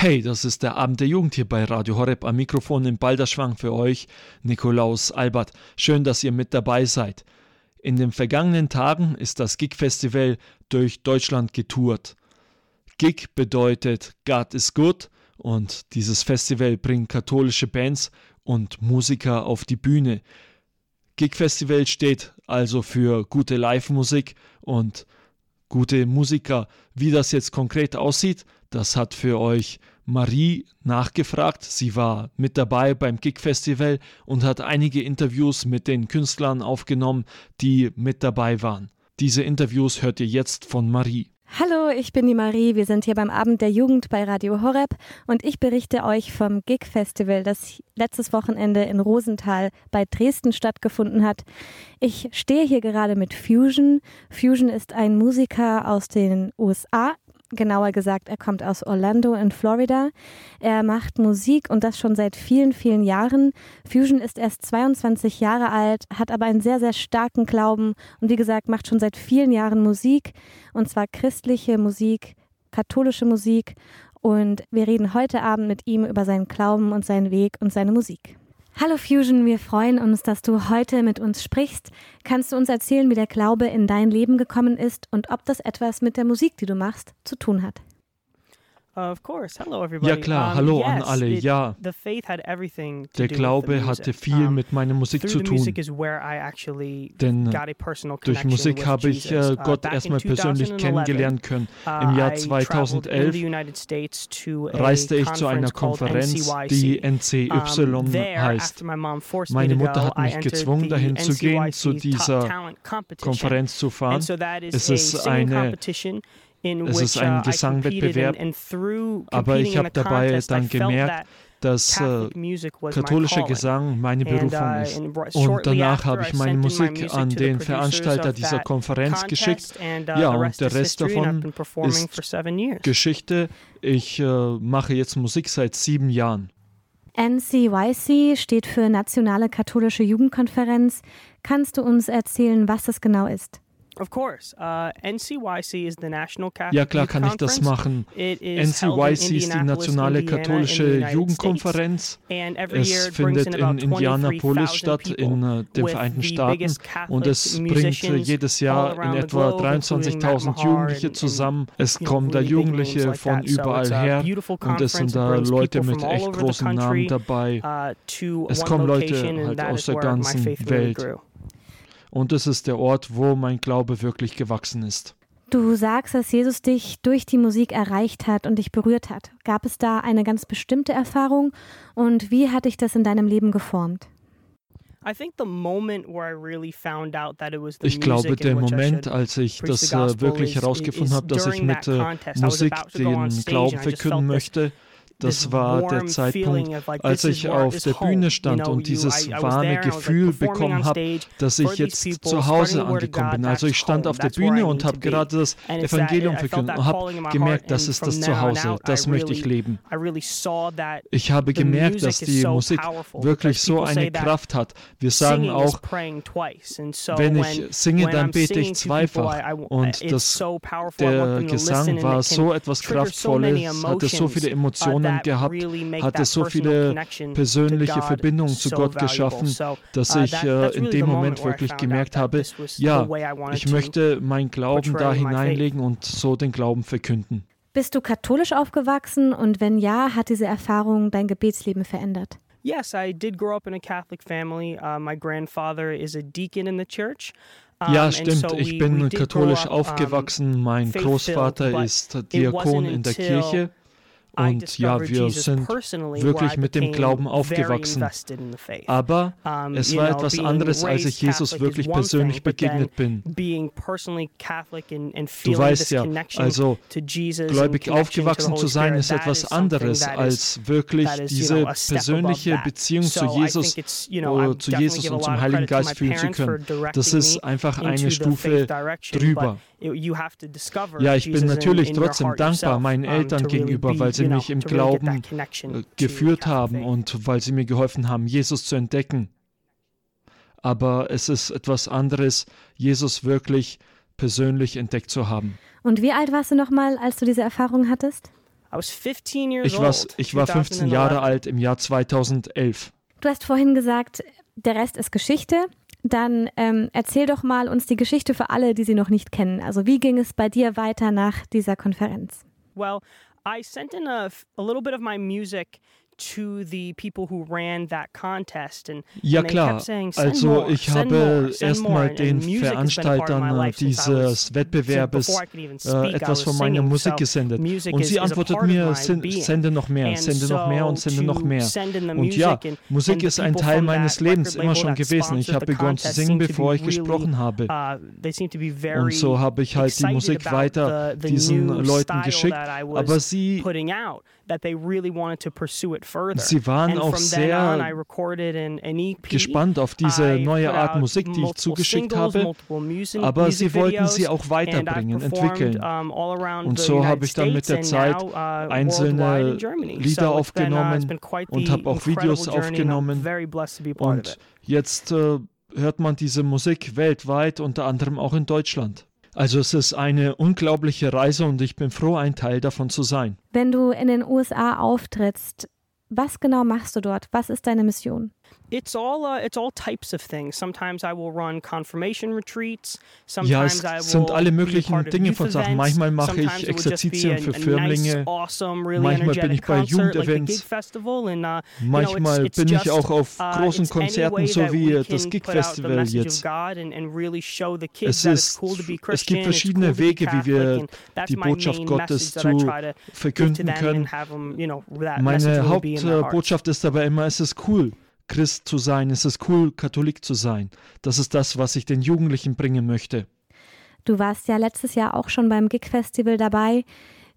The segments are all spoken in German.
Hey, das ist der Abend der Jugend hier bei Radio Horeb am Mikrofon im Balderschwang für euch, Nikolaus Albert. Schön, dass ihr mit dabei seid. In den vergangenen Tagen ist das Gig-Festival durch Deutschland getourt. Gig bedeutet God is good und dieses Festival bringt katholische Bands und Musiker auf die Bühne. Gig Festival steht also für gute Live-Musik und gute Musiker. Wie das jetzt konkret aussieht, das hat für euch Marie nachgefragt. Sie war mit dabei beim Gig Festival und hat einige Interviews mit den Künstlern aufgenommen, die mit dabei waren. Diese Interviews hört ihr jetzt von Marie. Hallo, ich bin die Marie. Wir sind hier beim Abend der Jugend bei Radio Horeb und ich berichte euch vom Gig Festival, das letztes Wochenende in Rosenthal bei Dresden stattgefunden hat. Ich stehe hier gerade mit Fusion. Fusion ist ein Musiker aus den USA. Genauer gesagt, er kommt aus Orlando in Florida. Er macht Musik und das schon seit vielen, vielen Jahren. Fusion ist erst 22 Jahre alt, hat aber einen sehr, sehr starken Glauben und wie gesagt, macht schon seit vielen Jahren Musik und zwar christliche Musik, katholische Musik. Und wir reden heute Abend mit ihm über seinen Glauben und seinen Weg und seine Musik. Hallo Fusion, wir freuen uns, dass du heute mit uns sprichst. Kannst du uns erzählen, wie der Glaube in dein Leben gekommen ist und ob das etwas mit der Musik, die du machst, zu tun hat? Ja klar, hallo an alle. Ja, der Glaube hatte viel mit meiner Musik zu tun. Denn durch Musik habe ich äh, Gott erstmal persönlich kennengelernen können. Im Jahr 2011 reiste ich zu einer Konferenz, die NCY heißt. Meine Mutter hat mich gezwungen, dahin zu gehen, zu dieser Konferenz zu fahren. Es ist eine es ist ein uh, Gesangwettbewerb, aber ich habe dabei dann gemerkt, dass äh, katholischer Gesang meine uh, Berufung ist. Und danach habe ich meine Musik an den Veranstalter dieser Konferenz geschickt. Uh, ja, und der Rest davon ist Geschichte. Ich äh, mache jetzt Musik seit sieben Jahren. NCYC steht für Nationale Katholische Jugendkonferenz. Kannst du uns erzählen, was das genau ist? Of course. Uh, NCYC is the National Catholic ja klar kann ich das machen. NCYC ist die nationale katholische Jugendkonferenz. Es findet in Indianapolis statt, in uh, den Vereinigten Staaten. Und es bringt jedes Jahr in etwa 23.000 Jugendliche zusammen. Es kommen da Jugendliche von überall her. Und es sind da Leute mit echt großen Namen dabei. Uh, es kommen Leute halt aus der ganzen Welt. Und es ist der Ort, wo mein Glaube wirklich gewachsen ist. Du sagst, dass Jesus dich durch die Musik erreicht hat und dich berührt hat. Gab es da eine ganz bestimmte Erfahrung und wie hat dich das in deinem Leben geformt? Ich glaube, der Moment, als ich das äh, wirklich herausgefunden habe, dass ich mit äh, Musik den Glauben verkünden möchte, das war der Zeitpunkt, als ich auf der Bühne stand und dieses warme Gefühl bekommen habe, dass ich jetzt zu Hause angekommen bin. Also ich stand auf der Bühne und habe gerade das Evangelium verkündet und habe gemerkt, das ist das Zuhause, das möchte ich leben. Ich habe gemerkt, dass die Musik wirklich so eine Kraft hat. Wir sagen auch, wenn ich singe, dann bete ich zweifach. Und das, der Gesang war so etwas Kraftvolles, hatte so viele Emotionen Beziehungen gehabt, hatte so viele persönliche Verbindungen zu Gott geschaffen, dass uh, ich äh, in dem Moment wirklich gemerkt habe, ja, ich möchte meinen Glauben da hineinlegen und so den Glauben verkünden. Bist du katholisch aufgewachsen und wenn ja, hat diese Erfahrung dein Gebetsleben verändert? Yes, I did grow up in a Catholic family. Uh, my grandfather is a deacon in the church. Ja, stimmt. Ich bin katholisch aufgewachsen. Mein Großvater ist Diakon in der Kirche. Und ja, wir sind wirklich mit dem Glauben aufgewachsen. Aber es war etwas anderes, als ich Jesus wirklich persönlich begegnet bin. Du weißt ja, also gläubig aufgewachsen zu sein ist etwas anderes, als wirklich diese persönliche Beziehung zu Jesus, zu Jesus und zum Heiligen Geist fühlen zu können. Das ist einfach eine Stufe drüber. Ja, ich bin natürlich trotzdem dankbar meinen Eltern gegenüber, weil sie mich im Glauben äh, geführt haben und weil sie mir geholfen haben, Jesus zu entdecken. Aber es ist etwas anderes, Jesus wirklich persönlich entdeckt zu haben. Und wie alt warst du nochmal, als du diese Erfahrung hattest? Ich war, ich war 15 Jahre alt im Jahr 2011. Du hast vorhin gesagt, der Rest ist Geschichte. Dann ähm, erzähl doch mal uns die Geschichte für alle, die sie noch nicht kennen. Also wie ging es bei dir weiter nach dieser Konferenz? Well, I sent in a, a little bit of my music to the people who ran that contest. And, ja klar, saying, also more, ich habe erstmal den Veranstaltern dieses Wettbewerbes äh, etwas von meiner Musik gesendet. Und sie antwortet mir, sende noch mehr, sende noch mehr und sende noch mehr. Und ja, Musik ist ein Teil meines Lebens immer schon gewesen. Ich habe begonnen zu singen, bevor ich gesprochen habe. Uh, und so habe ich halt die Musik weiter diesen Leuten geschickt. Aber sie Sie waren auch sehr e gespannt auf diese neue Art Musik, die ich zugeschickt habe, aber sie wollten sie auch weiterbringen, entwickeln. Und so habe ich dann mit der Zeit uh, einzelne Lieder uh, aufgenommen und habe auch Videos aufgenommen. Und jetzt äh, hört man diese Musik weltweit, unter anderem auch in Deutschland. Also es ist eine unglaubliche Reise und ich bin froh, ein Teil davon zu sein. Wenn du in den USA auftrittst, was genau machst du dort? Was ist deine Mission? It's all uh, it's all types of things. Sometimes I will run confirmation retreats. Sometimes ja, es sind alle möglichen Dinge von Sachen. Manchmal mache ich Exerzitien für Firmlinge. Manchmal bin ich bei Jugendevents. Uh, Manchmal bin ich auch auf uh, großen Konzerten, so wie das Gig Festival jetzt. Es, ist, es gibt verschiedene Wege, wie wir die Botschaft Gottes zu verkünden können. Meine Hauptbotschaft ist aber immer, es ist cool Christ zu sein, es ist cool, Katholik zu sein. Das ist das, was ich den Jugendlichen bringen möchte. Du warst ja letztes Jahr auch schon beim Gig-Festival dabei.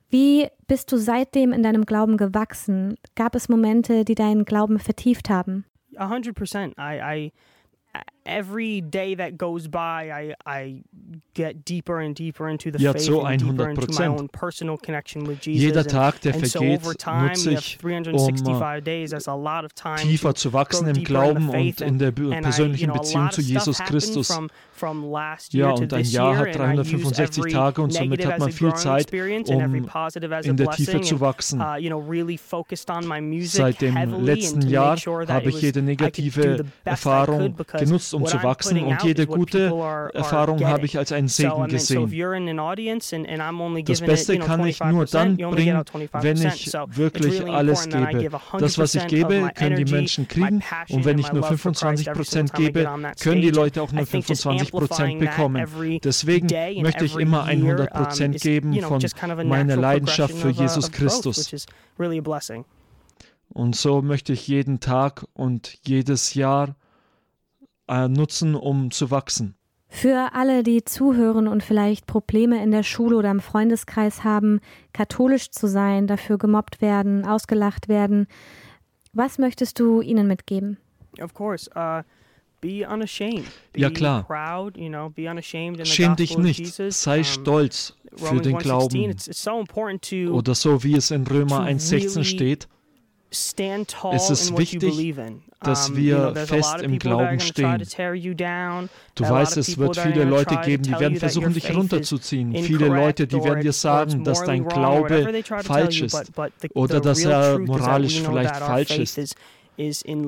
Wie bist du seitdem in deinem Glauben gewachsen? Gab es Momente, die deinen Glauben vertieft haben? 100 Prozent. I, I every day that goes by, I, I get deeper and deeper into the ja, faith so and deeper into my own personal connection with Jesus. Jeder Tag, der vergeht, so time, nutze ich, um days, tiefer zu wachsen im Glauben und in der persönlichen Beziehung zu Jesus Christus. From, from ja, und ein Jahr hat 365 Tage und somit hat man viel Zeit, um in der Tiefe zu wachsen. Uh, Seit dem letzten Jahr habe ich jede negative Erfahrung genutzt, um zu wachsen und jede gute Erfahrung habe ich als einen Segen gesehen. Das Beste kann ich nur dann bringen, wenn ich wirklich alles gebe. Das, was ich gebe, können die Menschen kriegen und wenn ich nur 25 Prozent gebe, können die Leute auch nur 25 Prozent bekommen. Deswegen möchte ich immer 100 Prozent geben von meiner Leidenschaft für Jesus Christus. Und so möchte ich jeden Tag und jedes Jahr äh, nutzen, um zu wachsen. Für alle, die zuhören und vielleicht Probleme in der Schule oder im Freundeskreis haben, katholisch zu sein, dafür gemobbt werden, ausgelacht werden, was möchtest du ihnen mitgeben? Of course, uh Be unashamed. Be ja klar. Proud, you know, be unashamed in Schäm dich nicht. Sei stolz für den Glauben. It's, it's so Oder so wie es in Römer 1,16 steht. Es ist wichtig, dass wir fest im Glauben stehen. Du weißt, es wird viele Leute geben, die werden versuchen, dich runterzuziehen. Viele Leute, die werden dir sagen, dass dein Glaube falsch ist oder dass er moralisch vielleicht falsch ist.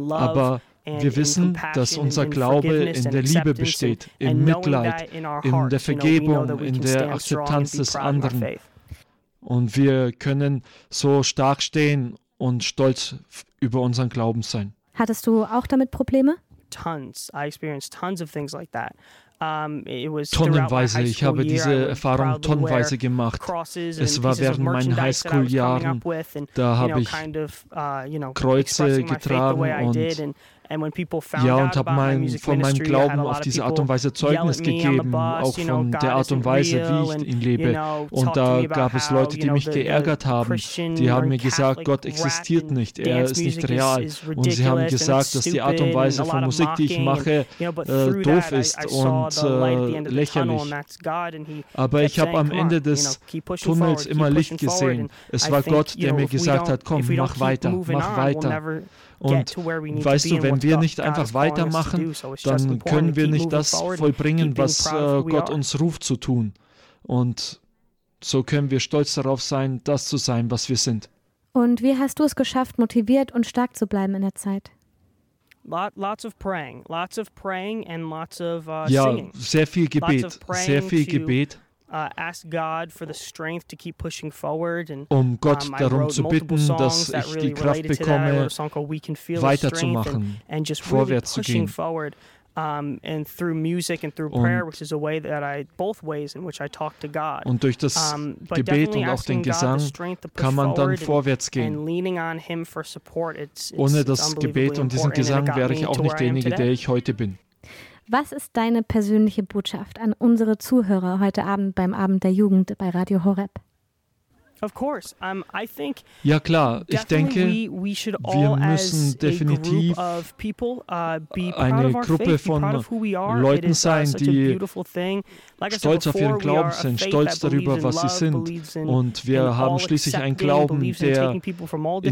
Aber wir wissen, dass unser Glaube in der Liebe besteht, im Mitleid, in der Vergebung, in der Akzeptanz des anderen. Und wir können so stark stehen und stolz über unseren Glauben sein. Hattest du auch damit Probleme? Tons. I experienced tons of things like that. Tonnenweise, ich habe diese Erfahrung tonnenweise gemacht. Es war während meinen Highschool-Jahren, da habe ich uh, Kreuze getragen und ja, und habe mein, von meinem Glauben auf diese Art und Weise Zeugnis gegeben, auch von der Art und Weise, wie ich ihn lebe. Und da gab es Leute, die mich geärgert haben. Die haben mir gesagt, Gott existiert nicht, er ist nicht real. Und sie haben gesagt, dass die Art und Weise von Musik, die ich mache, äh, doof ist und äh, lächerlich. Aber ich habe am Ende des Tunnels immer Licht gesehen. Es war Gott, der mir gesagt hat, komm, mach weiter, mach weiter. Und weißt du, wenn wir nicht einfach weitermachen, dann können wir nicht das vollbringen, was äh, Gott uns ruft zu tun. Und So können wir stolz darauf sein, das zu sein, was wir sind. Und wie hast du es geschafft, motiviert und stark zu bleiben in der Zeit? Lot, lots of praying, lots of praying uh, um Gott um, darum zu bitten, dass ich die Kraft bekomme, weiterzumachen, vorwärts zu gehen. Um, and through music and through prayer, which is a way that I, both ways in which I talk to God. Und durch das um, Gebet und auch den Gesang kann man dann vorwärts gehen. Ohne das Gebet und diesen Gesang wäre ich auch nicht derjenige, der ich heute bin. Was ist deine persönliche Botschaft an unsere Zuhörer heute Abend beim Abend der Jugend bei Radio Horeb? Ja klar, ich denke, wir müssen definitiv uh, eine Gruppe von Leuten sein, die stolz auf ihren Glauben sind, stolz darüber, was sie sind. Und wir haben schließlich einen Glauben, der in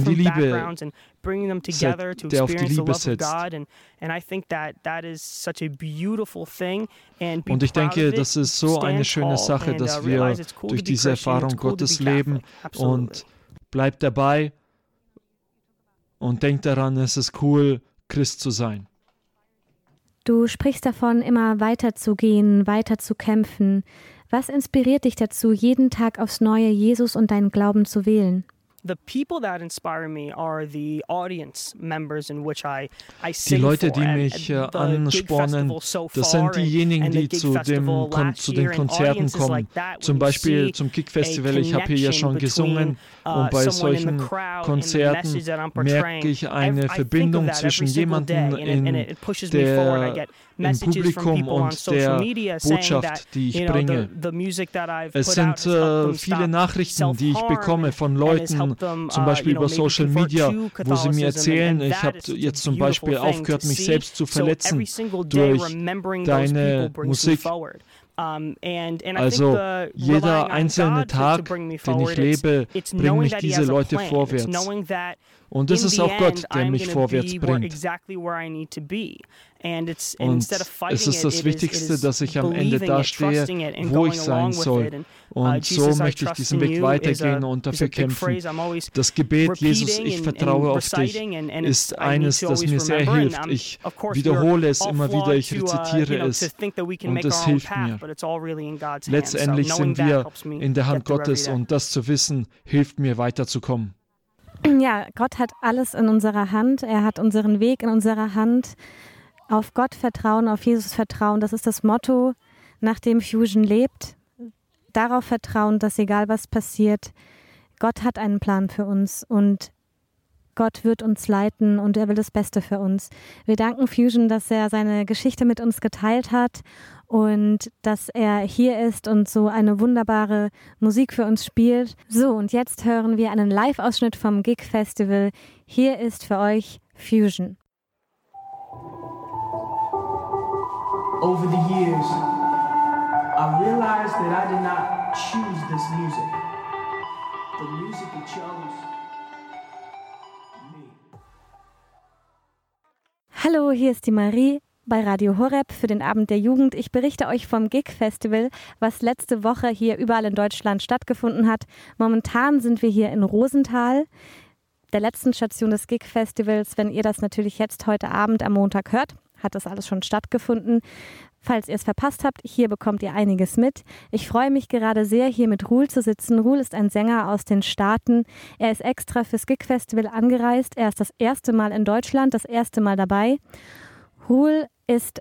die Liebe bringing them together to experience the love of God and and I think that that is such a beautiful thing and und ich denke, das ist so eine schöne Sache, dass uh, wir durch diese Erfahrung Gottes leben und bleibt dabei und denkt daran, es ist cool Christ zu sein. Du sprichst davon, immer weiter zu gehen, weiter zu kämpfen. Was inspiriert dich dazu, jeden Tag aufs Neue Jesus und deinen Glauben zu wählen? The people that inspire me are the audience members in which I, I sing Die Leute, die mich äh, anspornen, das sind diejenigen, die zu, dem, zu den Konzerten kommen. Zum Beispiel zum Kick Festival, ich habe hier ja schon gesungen uh, und bei solchen Konzerten merke ich eine Verbindung zwischen jemandem in der im Publikum und der Botschaft, die ich bringe. Es sind äh, viele Nachrichten, die ich bekomme von Leuten, zum uh, Beispiel über Social Media, wo sie mir erzählen, ich habe jetzt zum Beispiel aufgehört, mich selbst zu verletzen durch deine Musik. Also jeder einzelne Tag, den ich lebe, bringt mich diese Leute vorwärts. Und es ist auch Gott, der mich vorwärts bringt. Und es ist das Wichtigste, dass ich am Ende da stehe, wo ich sein soll. Uh, und so möchte ich diesen Weg weitergehen und dafür kämpfen. Das Gebet, Jesus, ich vertraue auf dich, ist eines, das mir sehr hilft. Ich wiederhole es immer wieder, ich uh, rezitiere es und es hilft mir. Letztendlich sind wir in der Hand Gottes und das zu wissen, hilft mir weiterzukommen. Ja, Gott hat alles in unserer Hand. Er hat unseren Weg in unserer Hand. Auf Gott vertrauen, auf Jesus vertrauen, das ist das Motto, nach dem Fusion lebt. Darauf vertrauen, dass egal was passiert, Gott hat einen Plan für uns und Gott wird uns leiten und er will das Beste für uns. Wir danken Fusion, dass er seine Geschichte mit uns geteilt hat und dass er hier ist und so eine wunderbare Musik für uns spielt. So, und jetzt hören wir einen Live-Ausschnitt vom Gig Festival. Hier ist für euch Fusion. Over the years, I realized that I did not choose this music. The music it chose. Hallo, hier ist die Marie bei Radio Horeb für den Abend der Jugend. Ich berichte euch vom Gig Festival, was letzte Woche hier überall in Deutschland stattgefunden hat. Momentan sind wir hier in Rosenthal, der letzten Station des Gig Festivals. Wenn ihr das natürlich jetzt heute Abend am Montag hört, hat das alles schon stattgefunden. Falls ihr es verpasst habt, hier bekommt ihr einiges mit. Ich freue mich gerade sehr, hier mit Ruhl zu sitzen. Ruhl ist ein Sänger aus den Staaten. Er ist extra fürs Gig Festival angereist. Er ist das erste Mal in Deutschland, das erste Mal dabei. Ruhl ist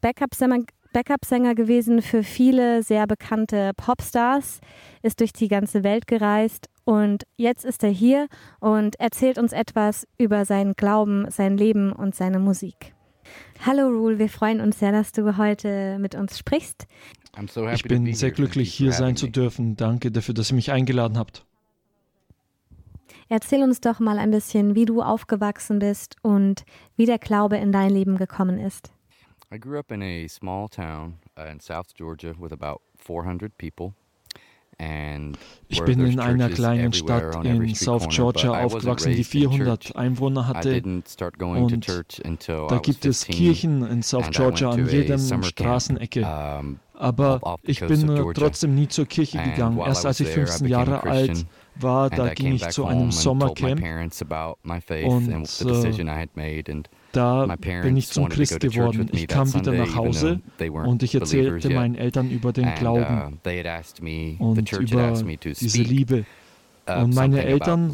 Backup-Sänger Backup gewesen für viele sehr bekannte Popstars, ist durch die ganze Welt gereist und jetzt ist er hier und erzählt uns etwas über seinen Glauben, sein Leben und seine Musik. Hallo Rule, wir freuen uns sehr, dass du heute mit uns sprichst. ich bin sehr glücklich, hier sein zu dürfen. Danke dafür, dass ihr mich eingeladen habt. Erzähl uns doch mal ein bisschen, wie du aufgewachsen bist und wie der Glaube in dein Leben gekommen ist. I grew up in a small town uh, in South Georgia with about 400 people. Ich bin in einer kleinen Stadt in South Georgia aufgewachsen, die 400 Einwohner hatte. Und da gibt es Kirchen in South Georgia an jedem Straßenecke. Aber ich bin trotzdem nie zur Kirche gegangen. Erst als ich 15 Jahre alt war, da ging ich zu einem Sommercamp und äh, da bin ich zum Christ geworden. Ich kam wieder nach Hause und ich erzählte meinen Eltern über den Glauben uh, und über diese Liebe. Uh, und meine Eltern,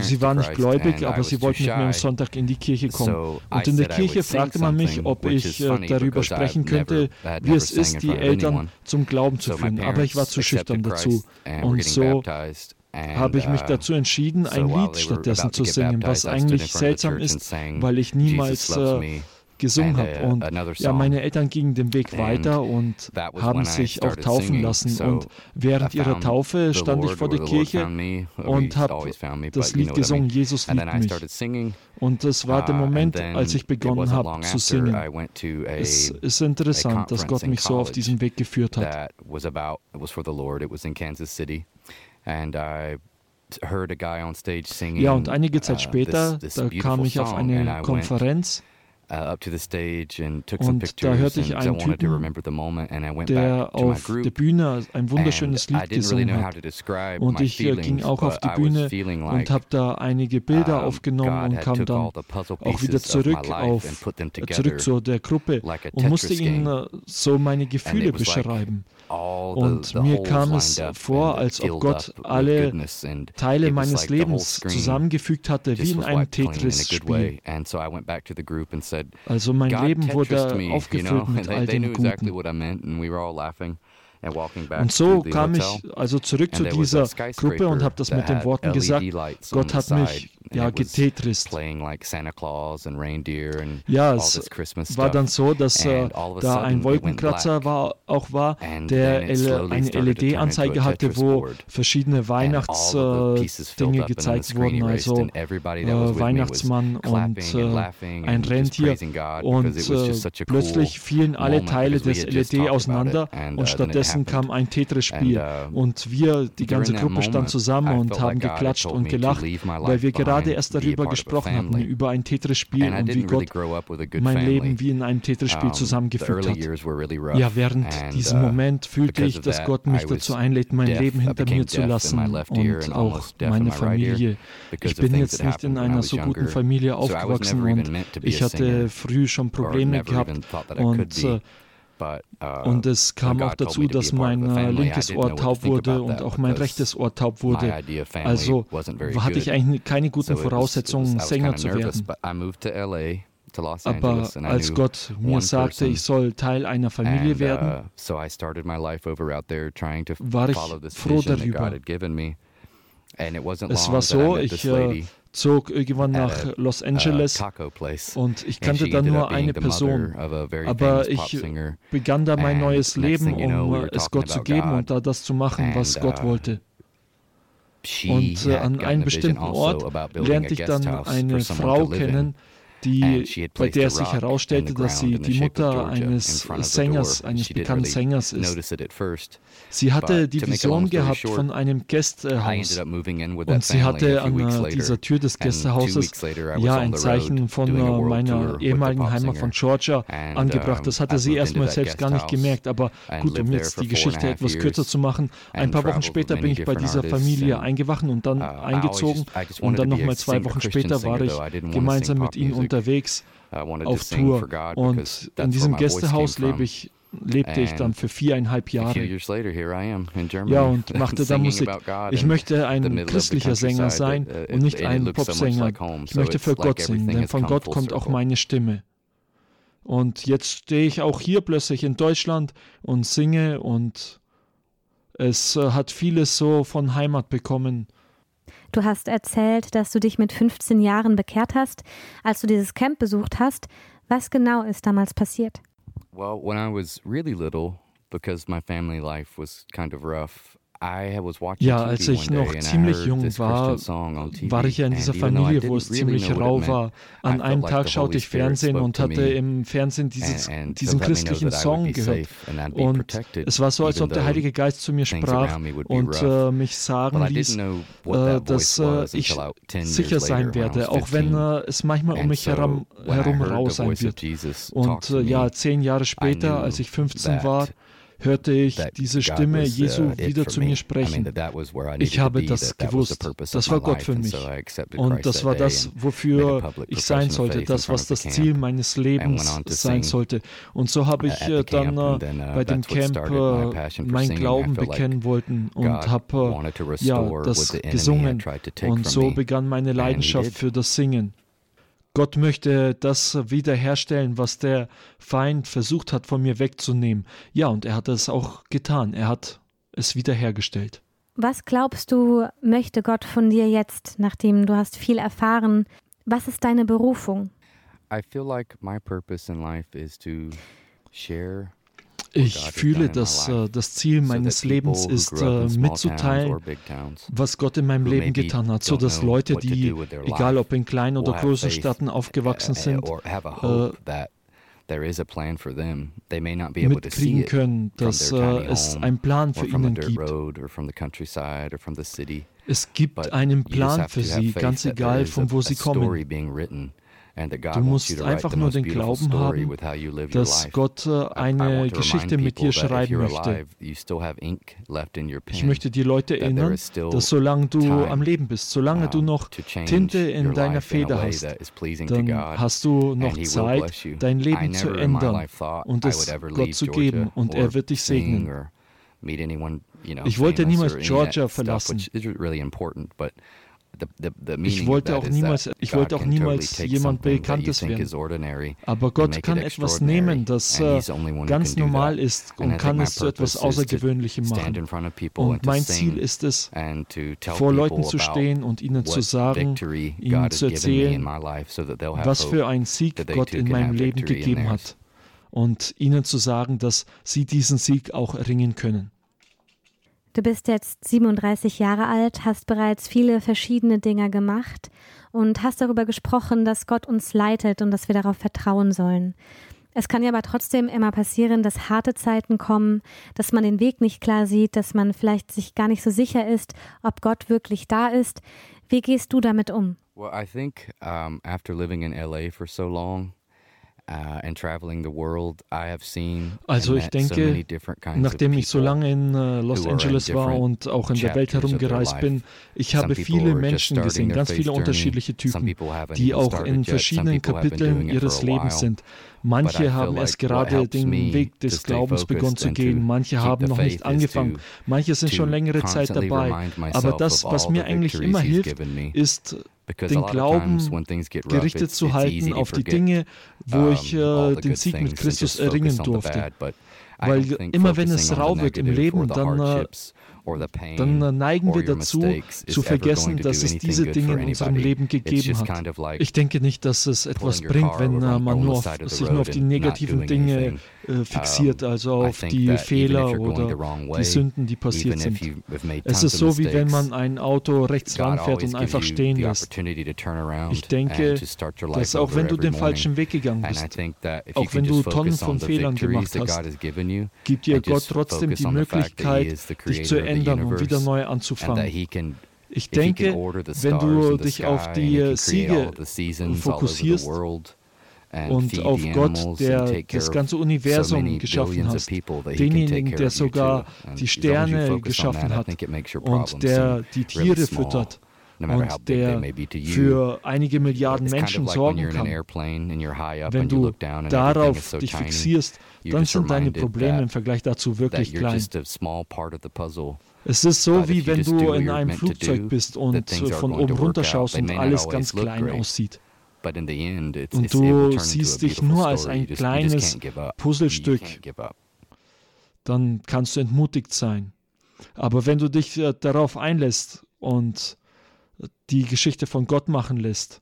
sie waren nicht gläubig, aber sie wollten mit mir am Sonntag in die Kirche kommen. Und in der Kirche fragte man mich, ob ich äh, darüber sprechen könnte, wie es ist, die Eltern zum Glauben zu führen. Aber ich war zu schüchtern dazu. Und so habe ich mich uh, dazu entschieden, ein Lied stattdessen zu singen, was eigentlich seltsam ist, weil ich niemals äh, gesungen habe. Und ja, meine Eltern gingen den Weg weiter und haben sich auch taufen lassen. Und während ihrer Taufe stand ich vor der Kirche und habe das Lied gesungen, Jesus liebt mich. Und es war der uh, Moment, als ich begonnen habe zu singen. Es ist interessant, dass Gott mich so auf diesen Weg geführt hat. Ja, und einige Zeit uh, später, da kam ich auf eine Konferenz Uh, und da hörte ich einen Typen, der auf der Bühne ein wunderschönes Lied gesungen hat. Und ich äh, ging auch auf die Bühne und habe da einige Bilder aufgenommen und kam dann auch wieder zurück, auf, zurück zu der Gruppe und musste ihnen äh, so meine Gefühle beschreiben. Und mir kam es vor, als ob Gott alle Teile meines Lebens zusammengefügt hatte, wie in einem Tetris-Spiel. Also mein Leben wurde aufgefüllt mit all den Guten. Und so kam ich also zurück zu dieser Gruppe und habe das mit den Worten gesagt, Gott hat mich ja getetrist. Ja, es war dann so, dass äh, da ein Wolkenkratzer war, auch war, der eine LED-Anzeige hatte, wo verschiedene Weihnachtsdinge äh, gezeigt wurden, also äh, Weihnachtsmann und äh, ein Rentier. Und äh, plötzlich fielen alle Teile des LED auseinander und stattdessen kam ein Tetris-Spiel. Uh, und wir, die ganze Gruppe, stand zusammen und haben geklatscht und gelacht, weil wir gerade erst darüber gesprochen hatten, über ein Tetris-Spiel und wie Gott mein Leben wie in einem Tetris-Spiel zusammengefügt hat. Ja, während diesem uh, Moment fühlte ich, dass Gott mich dazu einlädt, mein Leben hinter mir zu lassen und auch meine Familie. Ich bin jetzt nicht in einer so guten Familie aufgewachsen und ich hatte früh schon Probleme gehabt und und es kam auch dazu, dass mein äh, linkes Ohr taub wurde und auch mein rechtes Ohr taub wurde. Also hatte ich eigentlich keine guten Voraussetzungen, Sänger zu werden. Aber als Gott mir sagte, ich soll Teil einer Familie uh, werden, war ich froh darüber. Es war so, ich äh, zog irgendwann nach Los Angeles und ich kannte da nur eine Person. Aber ich begann da mein neues Leben, um es Gott zu geben und da das zu machen, was Gott uh, wollte. Und äh, an einem bestimmten also Ort lernte ich dann eine Frau kennen, die, bei der sich herausstellte, dass sie die Mutter eines Sängers, eines bekannten Sängers ist. Sie hatte die Vision gehabt von einem Gästehaus und sie hatte an dieser Tür des Gästehauses ja ein Zeichen von meiner ehemaligen Heimat von Georgia angebracht. Das hatte sie erstmal selbst gar nicht gemerkt, aber gut, um jetzt die Geschichte etwas kürzer zu machen, ein paar Wochen später bin ich bei dieser Familie eingewachen und dann uh, eingezogen und dann nochmal zwei Wochen später war ich gemeinsam mit ihnen unter unterwegs auf Tour. Und in diesem Gästehaus lebe ich, lebte ich dann für viereinhalb Jahre. Ja, und machte da Musik. Ich möchte ein christlicher Sänger sein uh, und nicht ein Popsänger. Ich möchte für Gott singen, denn von Gott kommt auch meine Stimme. Und jetzt stehe ich auch hier plötzlich in Deutschland und singe und es äh, hat vieles so von Heimat bekommen. Du hast erzählt, dass du dich mit 15 Jahren bekehrt hast, als du dieses Camp besucht hast. Was genau ist damals passiert? Well, when I was really little, because my family life was kind of rough, Ja, als ich noch ziemlich jung war, war ich ja in dieser Familie, wo es ziemlich rau war. An einem Tag schaute ich Fernsehen und hatte im Fernsehen dieses, diesen christlichen Song gehört. Und es war so, als ob der Heilige Geist zu mir sprach und äh, mich sagen ließ, äh, dass äh, ich sicher sein werde, auch wenn äh, es manchmal um mich herum, herum rau sein wird. Und äh, ja, zehn Jahre später, als ich 15 war, hörte ich diese Stimme Jesu uh, wieder zu mir sprechen. Ich habe das gewusst. Das war Gott für mich. Und das war das, wofür ich sein sollte, das, was das Ziel meines Lebens sein sollte. Und so habe ich äh, dann uh, bei dem Camp äh, mein Glauben bekennen wollten und habe äh, ja, das gesungen. Und so begann meine Leidenschaft für das Singen. Gott möchte das wiederherstellen, was der Feind versucht hat, von mir wegzunehmen. Ja, und er hat es auch getan. Er hat es wiederhergestellt. Was glaubst du, möchte Gott von dir jetzt, nachdem du hast viel erfahren? Was ist deine Berufung? I feel like my purpose in life is to share ich fühle, dass äh, das Ziel meines Lebens ist, äh, mitzuteilen, was Gott in meinem Leben getan hat, so dass Leute, die, egal ob in kleinen oder großen Städten aufgewachsen sind, äh, mitkriegen können, dass äh, es einen Plan für ihnen gibt. Es gibt einen Plan für sie, ganz egal von wo sie kommen. Du musst einfach nur den Glauben haben, dass Gott äh, eine Geschichte mit dir schreiben möchte. Ich möchte die Leute erinnern, dass solange du am Leben bist, solange du noch Tinte in deiner Feder hast, dann hast du noch Zeit, dein Leben zu ändern und es Gott zu geben und er wird dich segnen. Ich wollte niemals Georgia verlassen. Ich wollte auch niemals, ich wollte auch niemals jemand Bekanntes werden. Aber Gott kann etwas nehmen, das äh, ganz normal ist und kann es zu etwas Außergewöhnlichem machen. Und mein Ziel ist es, vor Leuten zu stehen und ihnen zu sagen, ihnen zu erzählen, was für einen Sieg Gott in meinem Leben gegeben hat. Und ihnen zu sagen, dass sie diesen Sieg auch erringen können. Du bist jetzt 37 Jahre alt, hast bereits viele verschiedene Dinge gemacht und hast darüber gesprochen, dass Gott uns leitet und dass wir darauf vertrauen sollen. Es kann ja aber trotzdem immer passieren, dass harte Zeiten kommen, dass man den Weg nicht klar sieht, dass man vielleicht sich gar nicht so sicher ist, ob Gott wirklich da ist. Wie gehst du damit um? Well, I think um, after living in LA for so long, also ich denke, nachdem ich so lange in uh, Los Angeles war und auch in der Welt herumgereist bin, ich habe viele Menschen gesehen, ganz viele unterschiedliche Typen, die auch in verschiedenen Kapiteln ihres Lebens sind. Manche haben erst gerade den Weg des Glaubens begonnen zu gehen, manche haben noch nicht angefangen, manche sind schon längere Zeit dabei. Aber das, was mir eigentlich immer hilft, ist den Glauben gerichtet zu halten auf die Dinge, wo ich äh, den Sieg mit Christus erringen durfte. Weil immer wenn es rau wird im Leben, dann äh, dann neigen wir dazu, zu vergessen, dass es diese Dinge in unserem Leben gegeben hat. Ich denke nicht, dass es etwas bringt, wenn man nur auf, sich nur auf die negativen Dinge äh, fixiert, also auf die Fehler oder die Sünden, die passiert sind. Es ist so, wie wenn man ein Auto rechts ranfährt und einfach stehen lässt. Ich denke, dass auch wenn du den falschen Weg gegangen bist, auch wenn du Tonnen von Fehlern gemacht hast, gibt dir Gott trotzdem die Möglichkeit, dich zu ändern und wieder neu anzufangen. Ich denke, wenn du dich auf die Siege fokussierst, und auf Gott, der das ganze Universum geschaffen hat, denjenigen, der sogar die Sterne geschaffen hat und der die Tiere füttert und der für einige Milliarden Menschen sorgen kann. Wenn du darauf dich fixierst, dann sind deine Probleme im Vergleich dazu wirklich klein. Es ist so, wie wenn du in einem Flugzeug bist und von oben runter schaust und alles ganz klein aussieht. Und du siehst dich nur als ein kleines Puzzlestück. Dann kannst du entmutigt sein. Aber wenn du dich äh, darauf einlässt und die Geschichte von Gott machen lässt,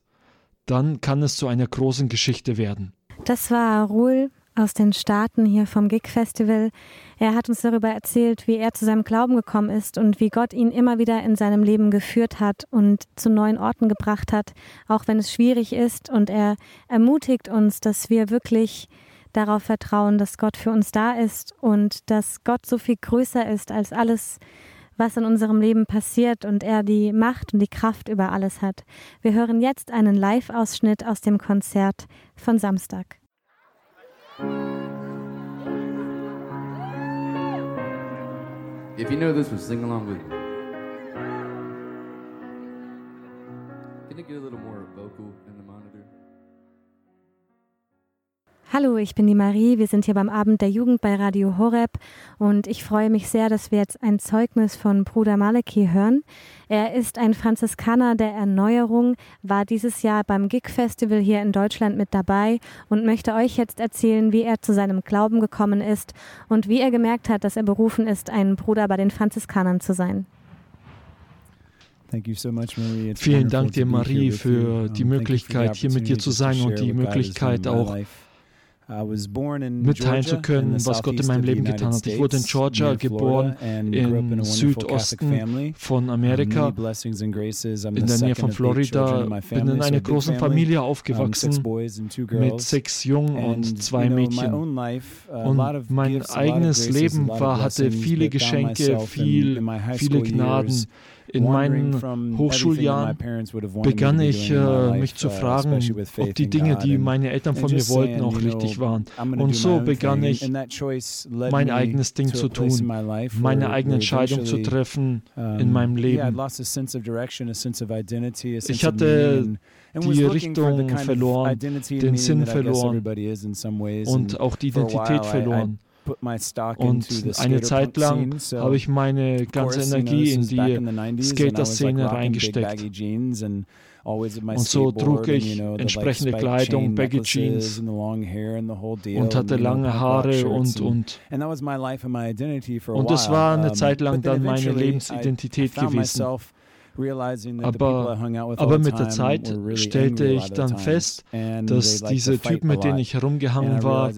dann kann es zu einer großen Geschichte werden. Das war Ruhl aus den Staaten hier vom Gig Festival. Er hat uns darüber erzählt, wie er zu seinem Glauben gekommen ist und wie Gott ihn immer wieder in seinem Leben geführt hat und zu neuen Orten gebracht hat, auch wenn es schwierig ist. Und er ermutigt uns, dass wir wirklich darauf vertrauen, dass Gott für uns da ist und dass Gott so viel größer ist als alles, was in unserem Leben passiert und er die Macht und die Kraft über alles hat. Wir hören jetzt einen Live-Ausschnitt aus dem Konzert von Samstag. If you know this one, sing along with me. Can it get a little more Hallo, ich bin die Marie. Wir sind hier beim Abend der Jugend bei Radio Horeb und ich freue mich sehr, dass wir jetzt ein Zeugnis von Bruder Maleki hören. Er ist ein Franziskaner der Erneuerung, war dieses Jahr beim Gig Festival hier in Deutschland mit dabei und möchte euch jetzt erzählen, wie er zu seinem Glauben gekommen ist und wie er gemerkt hat, dass er berufen ist, ein Bruder bei den Franziskanern zu sein. Vielen Dank dir, Marie, für die Möglichkeit, hier mit dir zu sein und die Möglichkeit auch mitteilen zu können, was Gott in meinem Leben getan hat. Ich wurde in Georgia geboren, im Südosten von Amerika, in der Nähe von Florida. Bin in einer großen Familie aufgewachsen mit sechs Jungen und zwei Mädchen. Und mein eigenes Leben war, hatte viele Geschenke, viel, viele Gnaden. In meinen Hochschuljahren begann ich äh, mich zu fragen, ob die Dinge, die meine Eltern von mir wollten, auch richtig waren. Und so begann ich, mein eigenes Ding zu tun, meine eigene Entscheidung zu treffen in meinem Leben. Ich hatte die Richtung verloren, den Sinn verloren und auch die Identität verloren. Und eine Zeit lang habe ich meine ganze Energie in die Skater-Szene reingesteckt. Und so trug ich entsprechende Kleidung, Baggy Jeans und hatte lange Haare und, und. Und das war eine Zeit lang dann meine Lebensidentität gewesen. Aber, aber mit der Zeit stellte ich dann fest, dass diese Typen, mit denen ich herumgehangen war,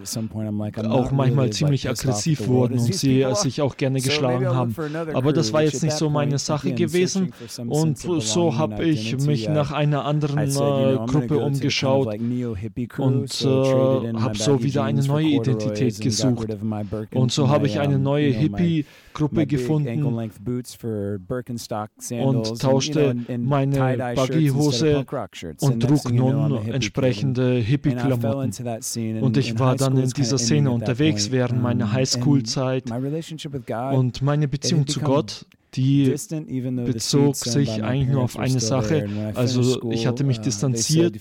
auch manchmal ziemlich aggressiv wurden und sie sich auch gerne geschlagen haben. Aber das war jetzt nicht so meine Sache gewesen. und so habe ich mich nach einer anderen äh, Gruppe umgeschaut und äh, habe so wieder eine neue Identität gesucht. Und so habe ich eine neue Hippie-Gruppe gefunden und tauschte meine Buggy-Hose und trug nun entsprechende Hippie-Klamotten. Und ich war dann in dieser Szene unterwegs während meiner Highschool-Zeit. und meine Beziehung zu Gott die bezog sich eigentlich nur auf eine Sache. Also ich hatte mich uh, distanziert.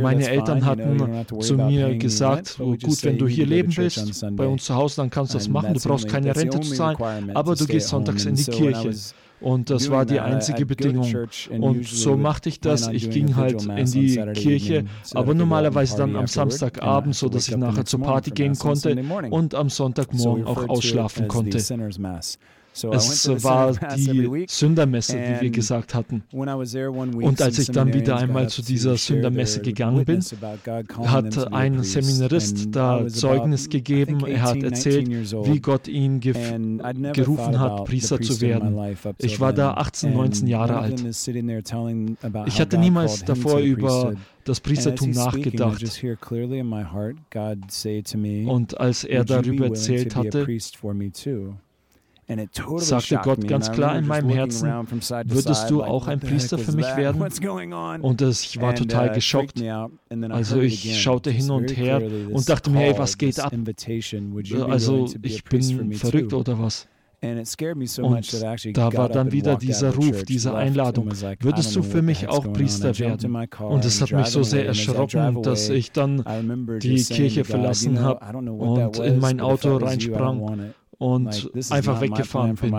Meine Eltern hatten zu mir gesagt, oh, gut, wenn du hier leben willst, bei uns zu Hause, dann kannst du das machen. Du brauchst keine Rente zu zahlen, aber du gehst sonntags in die Kirche. Und das war die einzige Bedingung. Und so machte ich das. Ich ging halt in die Kirche, aber normalerweise dann am Samstagabend, so dass ich nachher zur Party gehen konnte und am Sonntagmorgen auch ausschlafen konnte. Es war die Sündermesse, wie wir gesagt hatten. Und als ich dann wieder einmal zu dieser Sündermesse gegangen bin, hat ein Seminarist da Zeugnis gegeben. Er hat erzählt, wie Gott ihn gerufen hat, Priester zu werden. Ich war da 18, 19 Jahre alt. Ich hatte niemals davor über das Priestertum nachgedacht. Und als er darüber erzählt hatte, sagte Gott ganz klar in meinem Herzen, würdest du auch ein Priester für mich werden? Und ich war total uh, geschockt. Also ich schaute hin und her und dachte mir, hey, was geht ab? Also ich bin verrückt oder was? Und da war dann wieder dieser Ruf, diese Einladung, würdest du für mich auch Priester werden? Und es hat mich so sehr erschrocken, dass ich dann die Kirche verlassen habe und in mein Auto reinsprang und einfach weggefahren bin.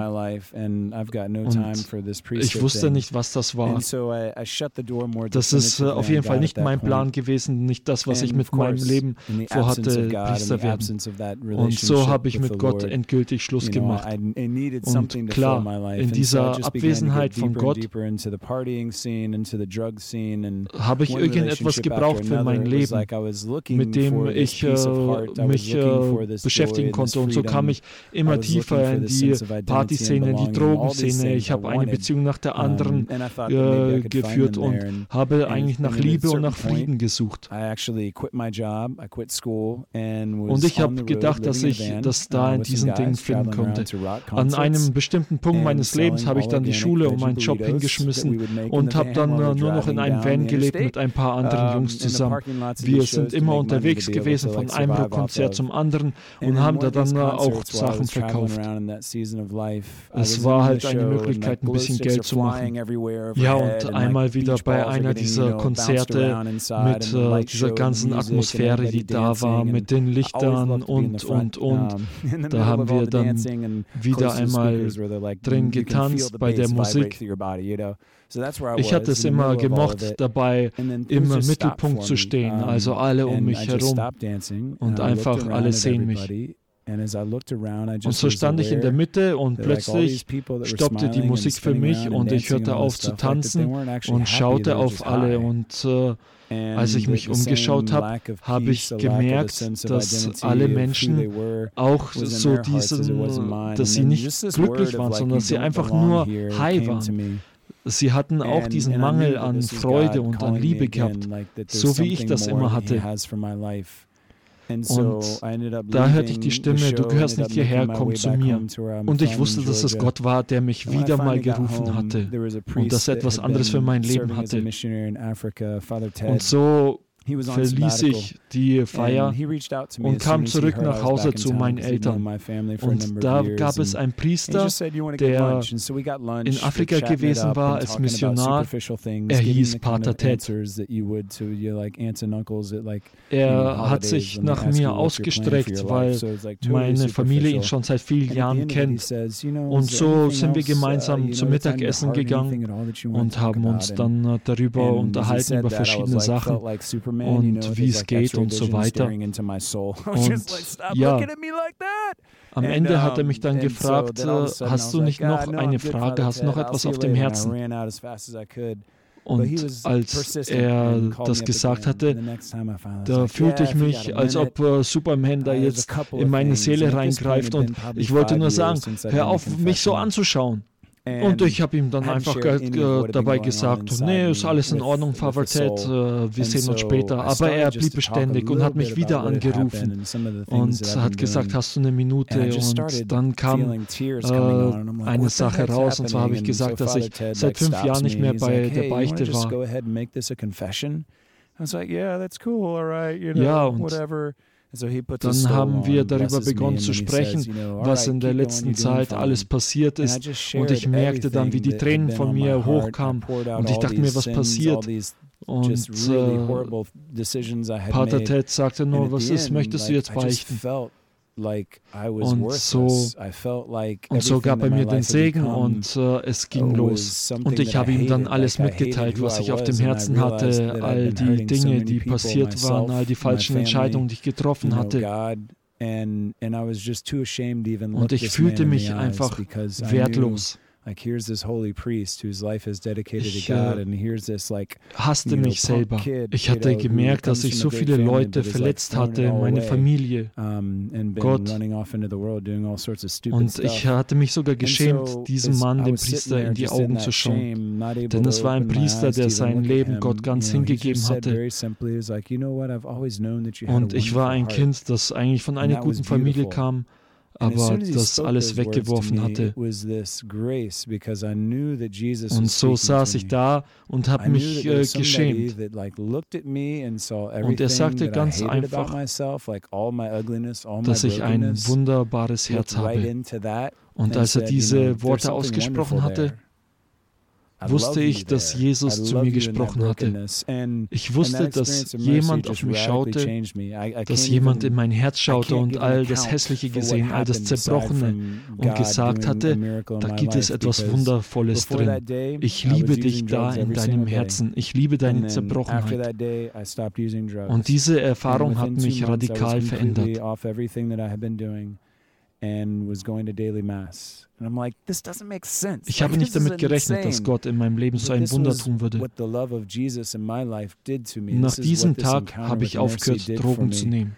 Und ich wusste nicht, was das war. Das ist äh, auf jeden Fall nicht mein Plan gewesen, nicht das, was ich mit meinem Leben vorhatte, Priester werden. Und so habe ich mit Gott endgültig Schluss gemacht. Und klar, in dieser Abwesenheit von Gott habe ich irgendetwas gebraucht für mein Leben, mit dem ich äh, mich äh, beschäftigen konnte. Und so kam ich immer tiefer in die Partyszene, in die Drogenszene. Ich habe eine Beziehung nach der anderen äh, geführt und habe eigentlich nach Liebe und nach Frieden gesucht. Und ich habe gedacht, dass ich das da in diesen Dingen finden könnte. An einem bestimmten Punkt meines Lebens habe ich dann die Schule und meinen Job hingeschmissen und habe dann äh, nur noch in einem Van gelebt mit ein paar anderen Jungs zusammen. Wir sind immer unterwegs gewesen von einem Rockkonzert zum anderen und haben da dann auch Sachen verkauft. Es war halt eine Möglichkeit, ein bisschen Geld zu machen. Ja, und einmal wieder bei einer dieser Konzerte mit äh, dieser ganzen Atmosphäre, die da war, mit den Lichtern und, und, und. Da haben wir dann wieder einmal drin getanzt bei der Musik. Ich hatte es immer gemocht, dabei im Mittelpunkt zu stehen, also alle um mich herum und einfach alle sehen mich. Und so stand ich in der Mitte und plötzlich stoppte die Musik für mich und ich hörte auf zu tanzen und schaute auf alle. Und äh, als ich mich umgeschaut habe, habe ich gemerkt, dass alle Menschen auch so diesen, dass sie nicht glücklich waren, sondern dass sie einfach nur high waren. Sie hatten auch diesen Mangel an Freude und an Liebe gehabt, so wie ich das immer hatte. Und da hörte ich die Stimme, du gehörst nicht hierher, komm zu mir. Und ich wusste, dass es Gott war, der mich wieder mal gerufen hatte und dass er etwas anderes für mein Leben hatte. Und so verließ ich die Feier und kam zurück nach Hause zu meinen Eltern. Und da gab es einen Priester, der in Afrika gewesen war als Missionar. Er hieß Pater Ted. Er hat sich nach mir ausgestreckt, weil meine Familie ihn schon seit vielen Jahren kennt. Und so sind wir gemeinsam zum Mittagessen gegangen und haben uns dann darüber unterhalten, über verschiedene Sachen und wie es geht und so weiter. Und ja, am Ende hat er mich dann gefragt, hast du nicht noch eine Frage, hast du noch etwas auf dem Herzen? Und als er das gesagt hatte, da fühlte ich mich, als ob äh, Superman da jetzt in meine Seele reingreift und ich wollte nur sagen, hör auf, mich so anzuschauen. Und ich habe ihm dann einfach äh, dabei gesagt, nee, ist alles in Ordnung, Ted, äh, wir sehen uns später. Aber er blieb beständig und hat mich wieder angerufen und hat gesagt, hast du eine Minute? Und dann kam äh, eine Sache raus und zwar habe ich gesagt, dass ich seit fünf Jahren nicht mehr bei der Beichte war. Ja, und dann haben wir darüber begonnen zu sprechen, was in der letzten Zeit alles passiert ist. Und ich merkte dann, wie die Tränen von mir hochkamen. Und ich dachte mir, was passiert? Und äh, Pater Ted sagte nur, was ist, möchtest du jetzt beichten? Und so, und so gab er mir den Segen und äh, es ging los. Und ich habe ihm dann alles mitgeteilt, was ich auf dem Herzen hatte, all die Dinge, die passiert waren, all die falschen Entscheidungen, die ich getroffen hatte. Und ich fühlte mich einfach wertlos. Like here's this holy priest whose life is dedicated ich, to God and here's this like hasste mich selber. Ich hatte gemerkt, dass ich so viele Leute verletzt hatte, meine Familie, Gott. Und ich hatte mich sogar geschämt, diesem Mann, dem Priester, in die Augen zu schauen. Denn es war ein Priester, der sein Leben Gott ganz hingegeben hatte. Und ich war ein Kind, das eigentlich von einer guten Familie kam aber das alles weggeworfen hatte. Und so saß ich da und habe mich äh, geschämt. Und er sagte ganz einfach, dass ich ein wunderbares Herz habe. Und als er diese Worte ausgesprochen hatte, wusste ich, dass Jesus zu mir gesprochen hatte. Ich wusste, dass jemand auf mich schaute, dass jemand in mein Herz schaute und all das Hässliche gesehen, all das Zerbrochene und gesagt hatte, da gibt es etwas Wundervolles drin. Ich liebe dich da in deinem Herzen. Ich liebe deine Zerbrochenheit. Und diese Erfahrung hat mich radikal verändert. Ich habe nicht damit gerechnet, dass Gott in meinem Leben so ein Wunder tun würde. Nach diesem Tag habe ich aufgehört, Drogen zu nehmen.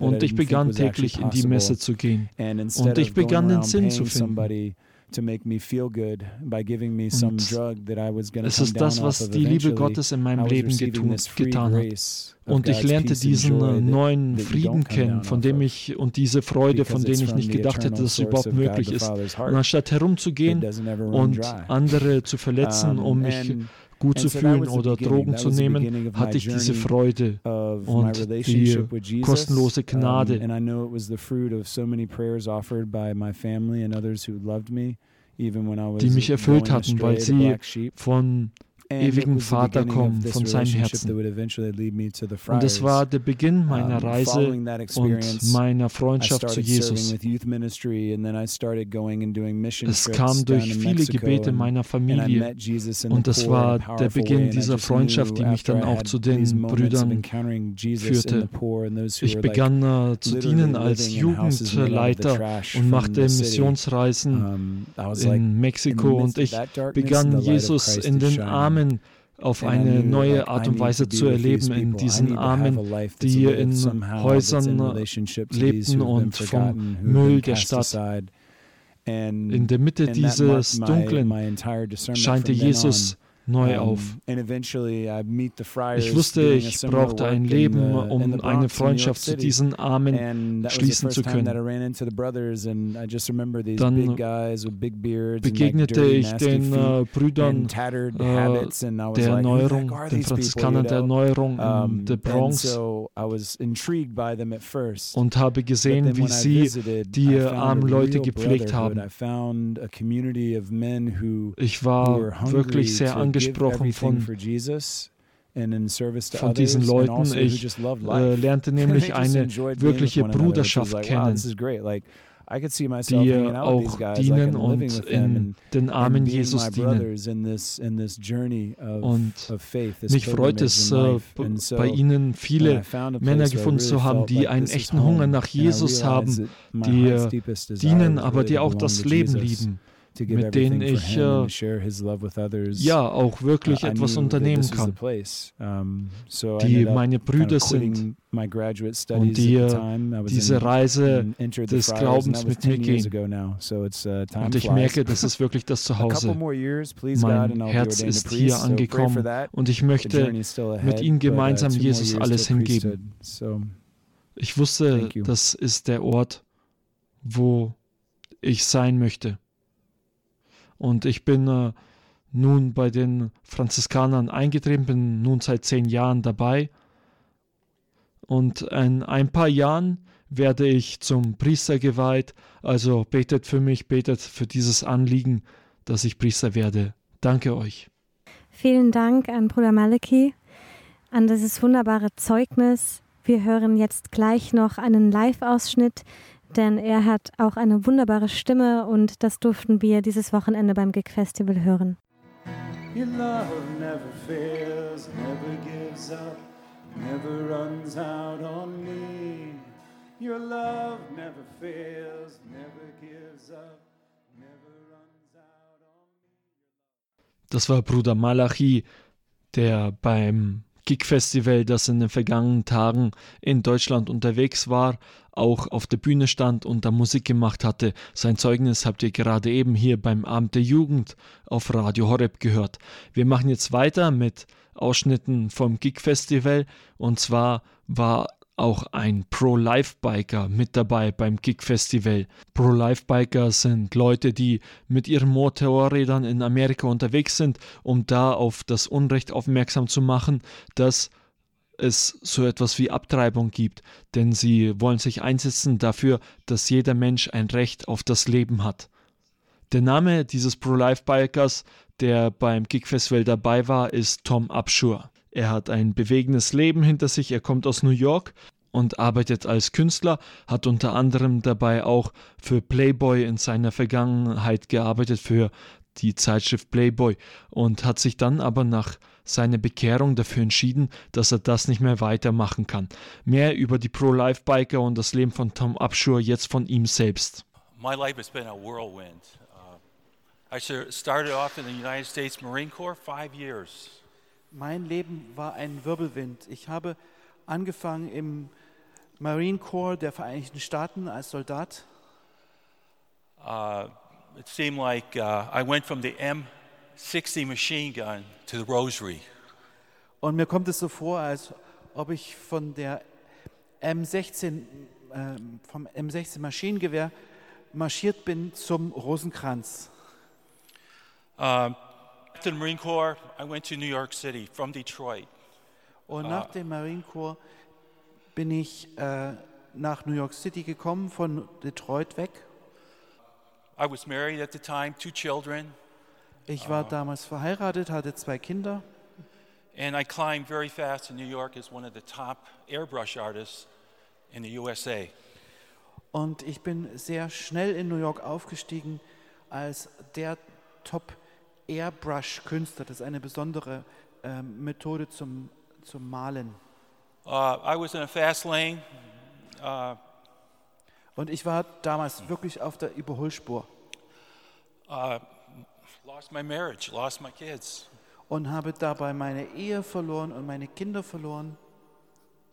Und ich begann täglich in die Messe zu gehen. Und ich begann den Sinn zu finden. Und es ist das, was die Liebe Gottes in meinem Leben getun, getan hat. Und ich lernte diesen neuen Frieden kennen, von dem ich und diese Freude, von denen ich nicht gedacht hätte, dass es überhaupt möglich ist. Und anstatt herumzugehen und andere zu verletzen, um mich gut zu fühlen oder Drogen zu nehmen, hatte ich diese Freude und die kostenlose Gnade. die mich erfüllt hatten, weil sie von ewigen Vater kommen, von seinem Herzen. Und es war der Beginn meiner Reise und meiner Freundschaft zu Jesus. Es kam durch viele Gebete meiner Familie und es war der Beginn dieser Freundschaft, die mich dann auch zu den Brüdern führte. Ich begann zu dienen als Jugendleiter und machte Missionsreisen in Mexiko und ich begann Jesus in den Armen Armen auf eine neue Art und Weise zu erleben, in diesen Armen, die in Häusern lebten und vom Müll der Stadt. In der Mitte dieses Dunklen scheinte Jesus neu auf. Ich wusste, ich brauchte ein Leben, um eine Freundschaft zu diesen Armen schließen zu können. Dann begegnete ich den äh, Brüdern äh, der Erneuerung, den Franziskanern der Erneuerung in der Bronx und habe gesehen, wie sie die armen Leute gepflegt haben. Ich war wirklich sehr angenehm angesprochen von, von diesen Leuten. Ich äh, lernte nämlich eine wirkliche Bruderschaft kennen die auch dienen und in den Armen Jesus dienen. Und mich freut es, äh, bei ihnen viele Männer gefunden zu haben, die einen echten Hunger nach Jesus haben, die dienen, aber die auch das Leben lieben mit denen ich äh, ja auch wirklich etwas unternehmen kann, die meine Brüder sind und die diese Reise des Glaubens mit mir gehen. Uh, und ich merke, das ist wirklich das Zuhause. Mein Herz ist hier angekommen. und ich möchte mit Ihnen uh, gemeinsam Jesus alles hingeben. Ich wusste, das ist der Ort, wo ich sein möchte. Und ich bin äh, nun bei den Franziskanern eingetreten, bin nun seit zehn Jahren dabei. Und in ein paar Jahren werde ich zum Priester geweiht. Also betet für mich, betet für dieses Anliegen, dass ich Priester werde. Danke euch. Vielen Dank an Bruder Maleki, an dieses wunderbare Zeugnis. Wir hören jetzt gleich noch einen Live-Ausschnitt denn er hat auch eine wunderbare Stimme und das durften wir dieses Wochenende beim Gig Festival hören. Your love never fails, never gives up, never runs out on me. Your love never fails, never gives up, never runs out on me. Das war Bruder Malachi, der beim Gig Festival, das in den vergangenen Tagen in Deutschland unterwegs war, auch auf der Bühne stand und da Musik gemacht hatte. Sein Zeugnis habt ihr gerade eben hier beim Abend der Jugend auf Radio Horeb gehört. Wir machen jetzt weiter mit Ausschnitten vom Gig Festival und zwar war auch ein Pro-Life-Biker mit dabei beim Gig-Festival. Pro-Life-Biker sind Leute, die mit ihren Motorrädern in Amerika unterwegs sind, um da auf das Unrecht aufmerksam zu machen, dass es so etwas wie Abtreibung gibt, denn sie wollen sich einsetzen dafür, dass jeder Mensch ein Recht auf das Leben hat. Der Name dieses Pro-Life-Bikers, der beim Gig-Festival dabei war, ist Tom Upshur. Er hat ein bewegendes Leben hinter sich, er kommt aus New York und arbeitet als Künstler, hat unter anderem dabei auch für Playboy in seiner Vergangenheit gearbeitet, für die Zeitschrift Playboy und hat sich dann aber nach seiner Bekehrung dafür entschieden, dass er das nicht mehr weitermachen kann. Mehr über die Pro-Life-Biker und das Leben von Tom Upshur jetzt von ihm selbst. My life has been a whirlwind. Uh, I started off in the United States Marine Corps five years. Mein Leben war ein Wirbelwind. Ich habe angefangen im Marine Corps der Vereinigten Staaten als Soldat. Uh, it seemed like uh, I went from the M60 machine gun to the Rosary. Und mir kommt es so vor, als ob ich von der M16 äh, vom M16 Maschinengewehr marschiert bin zum Rosenkranz. Uh, after the Marine Corps, I went to New York City from Detroit. Und nach uh, dem Marine Corps bin ich äh, nach New York City gekommen, von Detroit weg. I was married at the time, two children. Ich war uh, damals verheiratet, hatte zwei Kinder. And I climbed very fast in New York as one of the top airbrush artists in the USA. Und ich bin sehr schnell in New York aufgestiegen als der Top Airbrush-Künstler. Das ist eine besondere äh, Methode zum, zum Malen. Uh, I was in a fast lane. Uh, Und ich war damals wirklich auf der Überholspur. Uh, lost my marriage, lost my kids. Und habe dabei meine Ehe verloren und meine Kinder verloren.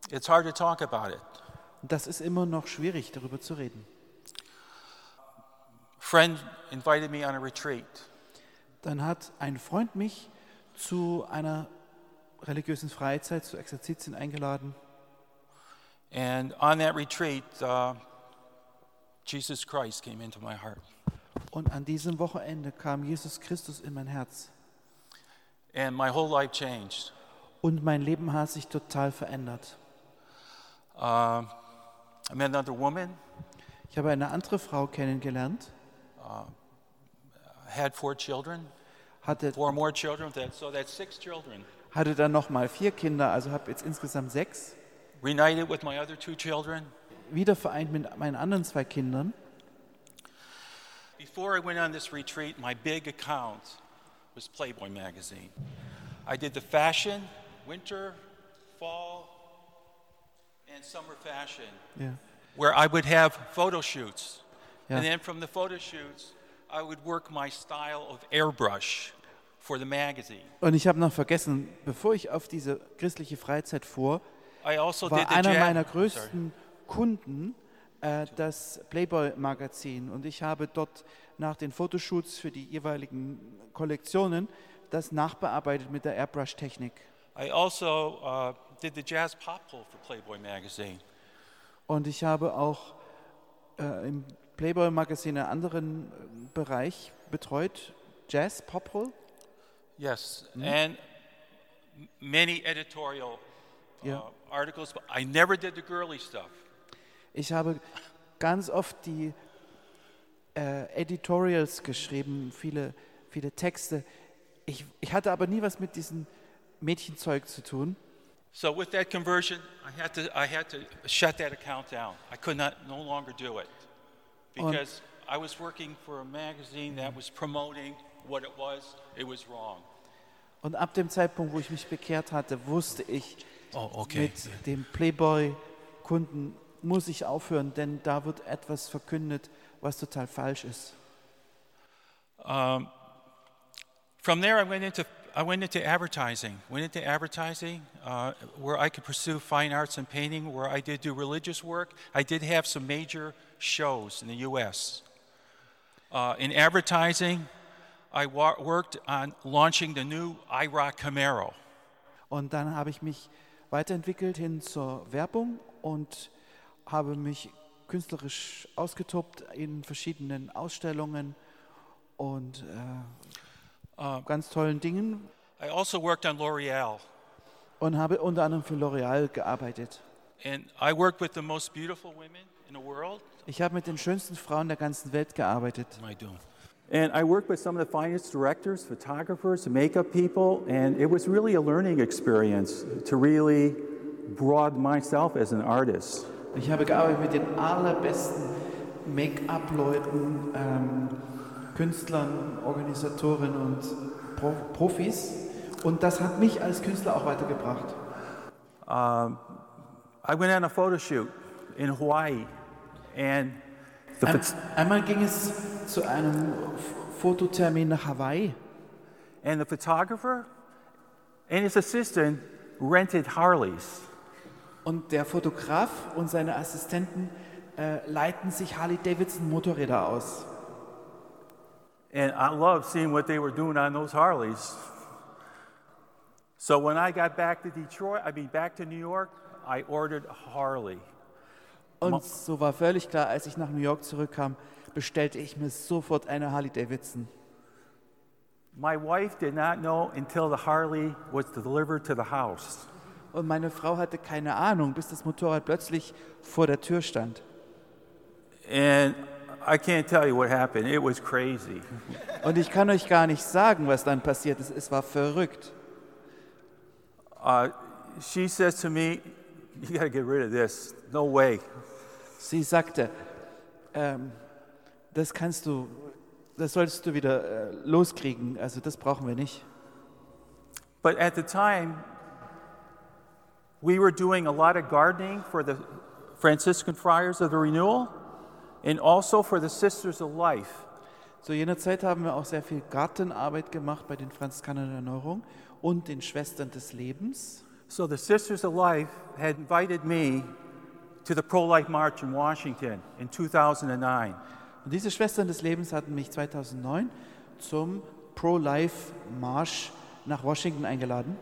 It's hard to talk about it. Das ist immer noch schwierig, darüber zu reden. Friend invited me on a retreat. Dann hat ein Freund mich zu einer religiösen Freizeit zu Exerzitien eingeladen. And on that retreat, uh, Jesus Christ came into my heart. Und an diesem Wochenende kam Jesus Christus in mein Herz. And my whole life changed. Und mein Leben hat sich total verändert. Uh, I met another woman. Ich habe eine andere Frau kennengelernt. Uh, had four children. Hatte er four more children. So that's six children hatte er dann noch mal vier Kinder, also habe jetzt insgesamt sechs. Reunited with my other two children. Wieder vereint mit meinen anderen zwei Kindern. Before I went on this retreat, my big account was Playboy magazine. I did the fashion, winter, fall, and summer fashion, yeah. where I would have photo shoots. Yeah. And then from the photo shoots, I would work my style of airbrush. for the magazine. Und ich habe noch vergessen, bevor ich auf diese christliche Freizeit fuhr, also war einer meiner größten. Kunden äh, das Playboy-Magazin. Und ich habe dort nach den Fotoshoots für die jeweiligen Kollektionen das nachbearbeitet mit der Airbrush-Technik. I also uh, did the jazz pop for Playboy magazine. Und ich habe auch äh, im Playboy Magazin einen anderen äh, Bereich betreut, Jazz Pop Pull. Yes, mm-hmm. and many editorial uh, articles, but I never did the girly stuff. Ich habe ganz oft die äh, Editorials geschrieben, viele, viele Texte. Ich, ich hatte aber nie was mit diesem Mädchenzeug zu tun. So with that conversion, I had to I had to shut that account down. I could not no longer do it because I was working for a magazine that was promoting what it was, it was wrong. Und ab dem Zeitpunkt, wo ich mich bekehrt hatte, wusste ich, oh, okay. mit dem Playboy-Kunden muss ich aufhören, denn da wird etwas verkündet, was total falsch ist. Um, from there, I went into I went into advertising. Went into advertising uh, where I could pursue fine arts and painting, where I did do religious work. I did have some major shows in the U.S. Uh, in advertising, I worked on launching the new IROC Camaro. Und dann habe ich mich weiterentwickelt hin zur Werbung und habe mich künstlerisch ausgetobt in verschiedenen Ausstellungen und äh, uh, ganz tollen Dingen. I also worked on L'Oreal. Und habe unter anderem für L'Oreal gearbeitet. And I worked with the most beautiful women in the world. Ich habe mit den schönsten Frauen der ganzen Welt gearbeitet. I doing? And I worked with some of the finest directors, photographers, makeup people, and it was really a learning experience to really broaden myself as an artist. Ich habe gearbeitet mit den allerbesten Make-up-Leuten, ähm, Künstlern, Organisatoren und Pro Profis. Und das hat mich als Künstler auch weitergebracht. Um, I went on a photo shoot in Hawaii and ein, einmal ging es zu einem Fototermin nach Hawaii. And the photographer and his assistant rented Harleys. Und der Fotograf und seine Assistenten äh, leiten sich Harley Davidson Motorräder aus. And I loved seeing what they were doing on those Harleys. So when I got back to Detroit, I mean back to New York, I ordered a Harley. Und so war völlig klar, als ich nach New York zurückkam, bestellte ich mir sofort eine Harley Davidson. My wife did not know until the Harley was delivered to the house. Und meine Frau hatte keine Ahnung, bis das Motorrad plötzlich vor der Tür stand. And I can't tell you what happened. It was crazy. Und ich kann euch gar nicht sagen, was dann passiert ist. Es war verrückt. Uh, she says to me, "You got to get rid of this. No way." Sie sagte, ähm, das kannst du, das solltest du wieder äh, loskriegen. Also das brauchen wir nicht. But at the time, we were doing a lot of gardening for the Franciscan Friars of the Renewal and also for the Sisters of Life. Zu jener Zeit haben wir auch sehr viel Gartenarbeit gemacht bei den Franziskanern der Erneuerung und den Schwestern des Lebens. So the Sisters of Life had invited me to the pro-life march in Washington in 2009. Und diese Schwestern des Lebens hatten mich 2009 zum Pro-Life Marsch nach Washington eingeladen.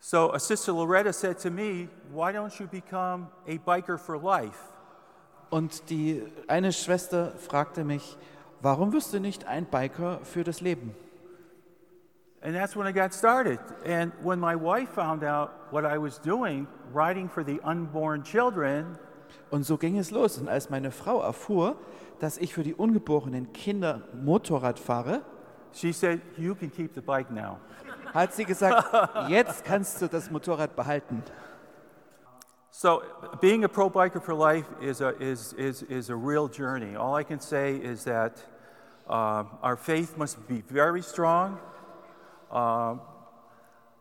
So a sister Loretta said to me, "Why don't you become a biker for life?" Und die eine Schwester fragte mich, warum wirst du nicht ein Biker für das Leben? And that's when I got started. And when my wife found out what I was doing, riding for the unborn children, und so ging es los. Und als meine Frau erfuhr, dass ich für die ungeborenen Kinder Motorrad fahre, she said, "You can keep the bike now." Hat sie gesagt, jetzt kannst du das Motorrad behalten. So, being a pro biker for life is a, is, is, is a real journey. All I can say is that uh, our faith must be very strong. Uh,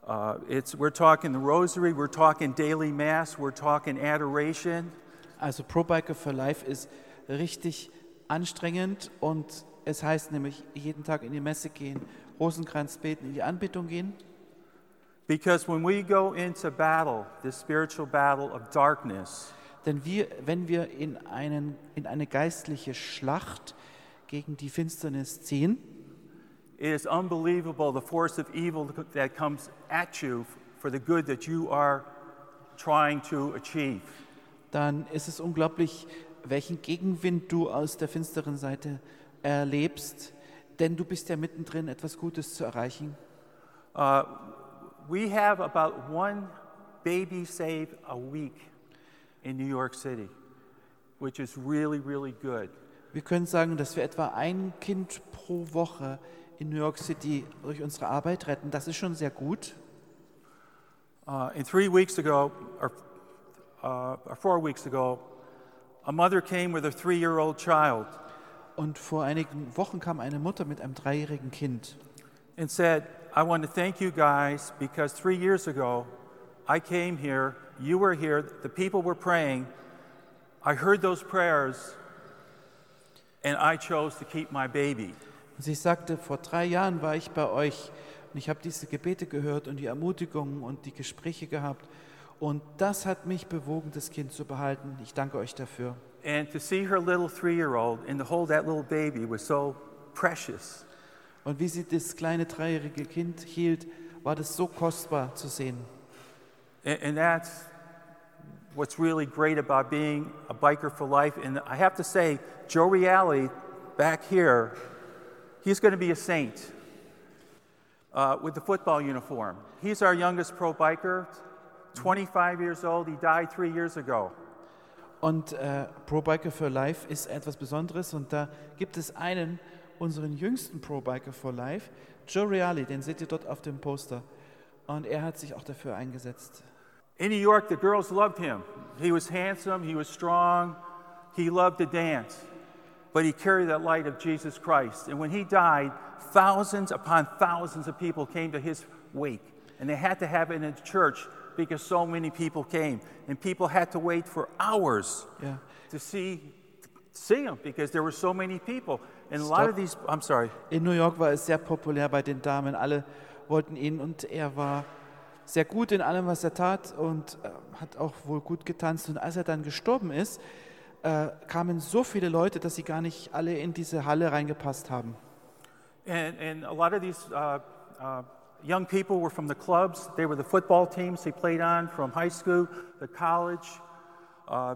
uh, it's, we're talking the rosary, we're talking daily mass, we're talking adoration. Also Pro Biker for Life ist richtig anstrengend und es heißt nämlich jeden Tag in die Messe gehen, Rosenkranz beten, in die Anbetung gehen. Because when we go into battle, this spiritual battle of darkness, denn wir, wenn wir in, einen, in eine geistliche Schlacht gegen die Finsternis ziehen, It is unbelievable the force of evil that comes at you for the good that you are trying to achieve. Dann ist es unglaublich, welchen Gegenwind du aus der finsteren Seite erlebst, denn du bist ja mittendrin, etwas Gutes zu erreichen. Uh, we have about one baby save a week in New York City, which is really, really good. Wir können sagen, dass wir etwa ein Kind pro Woche in New York City durch unsere Arbeit retten. Das ist schon sehr gut. Uh, and three weeks ago, or, uh, or four weeks ago, a mother came with a three-year-old child. Und vor einigen Wochen kam eine Mutter mit einem dreijährigen Kind. And said, I want to thank you guys because three years ago, I came here, you were here, the people were praying. I heard those prayers, and I chose to keep my baby. Sie sagte, vor drei Jahren war ich bei euch und ich habe diese Gebete gehört und die Ermutigungen und die Gespräche gehabt. Und das hat mich bewogen, das Kind zu behalten. Ich danke euch dafür. And to see her little three-year-old and to hold that little baby was so precious. Und wie sie das kleine dreijährige Kind hielt, war das so kostbar zu sehen. And, and that's what's really great about being a biker for life. And I have to say, Joe Reale back here, he's going to be a saint uh, with the football uniform. He's our youngest pro biker, 25 years old. He died three years ago. Und äh, Pro Biker for Life ist etwas Besonderes und da gibt es einen unseren jüngsten Pro-Biker for Life, Joe Reale, den seht ihr dort auf dem Poster. Und er hat sich auch dafür eingesetzt. In New York, the girls loved him. He was handsome, he was strong, he loved to dance, but he carried that light of Jesus Christ. And when he died, thousands upon thousands of people came to his wake. And they had to have it in a church because so many people came. And people had to wait for hours yeah. to see, see him because there were so many people. And a lot of these, I'm sorry. In New York war es sehr populär bei den Damen. Alle wollten ihn und er war sehr gut in allem, was er tat und äh, hat auch wohl gut getanzt. Und als er dann gestorben ist, äh, kamen so viele Leute, dass sie gar nicht alle in diese Halle reingepasst haben. And, and a lot of these uh, uh, young people were from the clubs. They were the football teams he played on from high school, the college. Uh,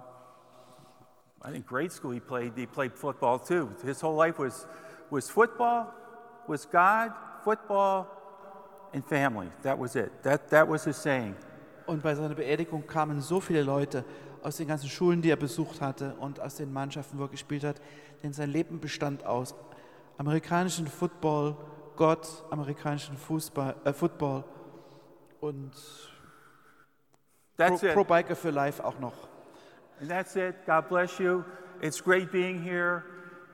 I think grade school he played. He played football too. His whole life was was football, was God, football, and family. That was it. That that was his saying. Und bei seiner Beerdigung kamen so viele Leute aus den ganzen Schulen, die er besucht hatte und aus den Mannschaften, wo er gespielt hat, denn sein Leben bestand aus amerikanischen Football, Gott, amerikanischen Fußball, äh, Football und that's Pro, Pro Biker for Life auch noch. And that's it. God bless you. It's great being here,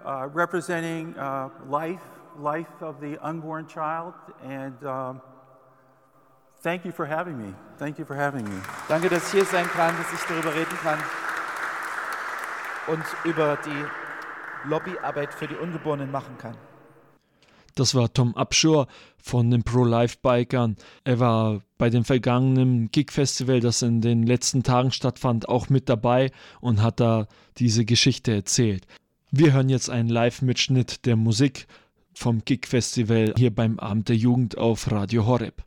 uh, representing uh, life, life of the unborn child, and um, thank you for having me. Thank you for having me. Danke, dass ich hier sein kann, dass ich darüber reden kann und über die Lobbyarbeit für die Ungeborenen machen kann. Das war Tom Upshur von den Pro-Life-Bikern. Er war bei dem vergangenen Gig-Festival, das in den letzten Tagen stattfand, auch mit dabei und hat da diese Geschichte erzählt. Wir hören jetzt einen Live-Mitschnitt der Musik vom Gig-Festival hier beim Abend der Jugend auf Radio Horeb.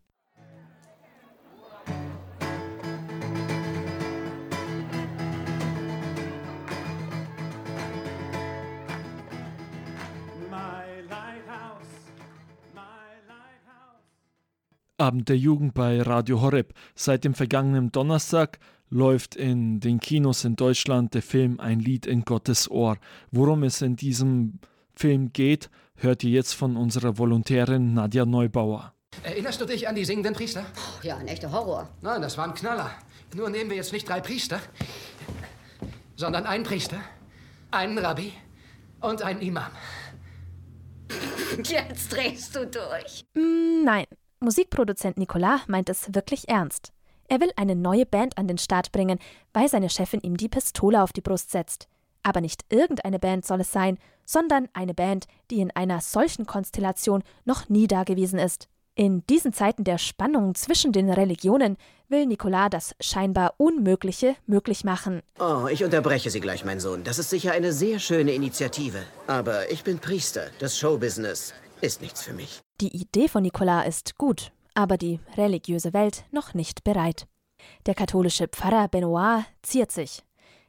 Abend der Jugend bei Radio Horeb. Seit dem vergangenen Donnerstag läuft in den Kinos in Deutschland der Film Ein Lied in Gottes Ohr. Worum es in diesem Film geht, hört ihr jetzt von unserer Volontärin Nadja Neubauer. Erinnerst du dich an die singenden Priester? Ja, ein echter Horror. Nein, das waren Knaller. Nur nehmen wir jetzt nicht drei Priester, sondern einen Priester, einen Rabbi und einen Imam. Jetzt drehst du durch. Mm, nein, Musikproduzent Nicolas meint es wirklich ernst. Er will eine neue Band an den Start bringen, weil seine Chefin ihm die Pistole auf die Brust setzt. Aber nicht irgendeine Band soll es sein, sondern eine Band, die in einer solchen Konstellation noch nie dagewesen ist. In diesen Zeiten der Spannung zwischen den Religionen will Nicolas das scheinbar Unmögliche möglich machen. Oh, ich unterbreche Sie gleich, mein Sohn. Das ist sicher eine sehr schöne Initiative. Aber ich bin Priester. Das Showbusiness ist nichts für mich. Die Idee von Nicolas ist gut, aber die religiöse Welt noch nicht bereit. Der katholische Pfarrer Benoit ziert sich.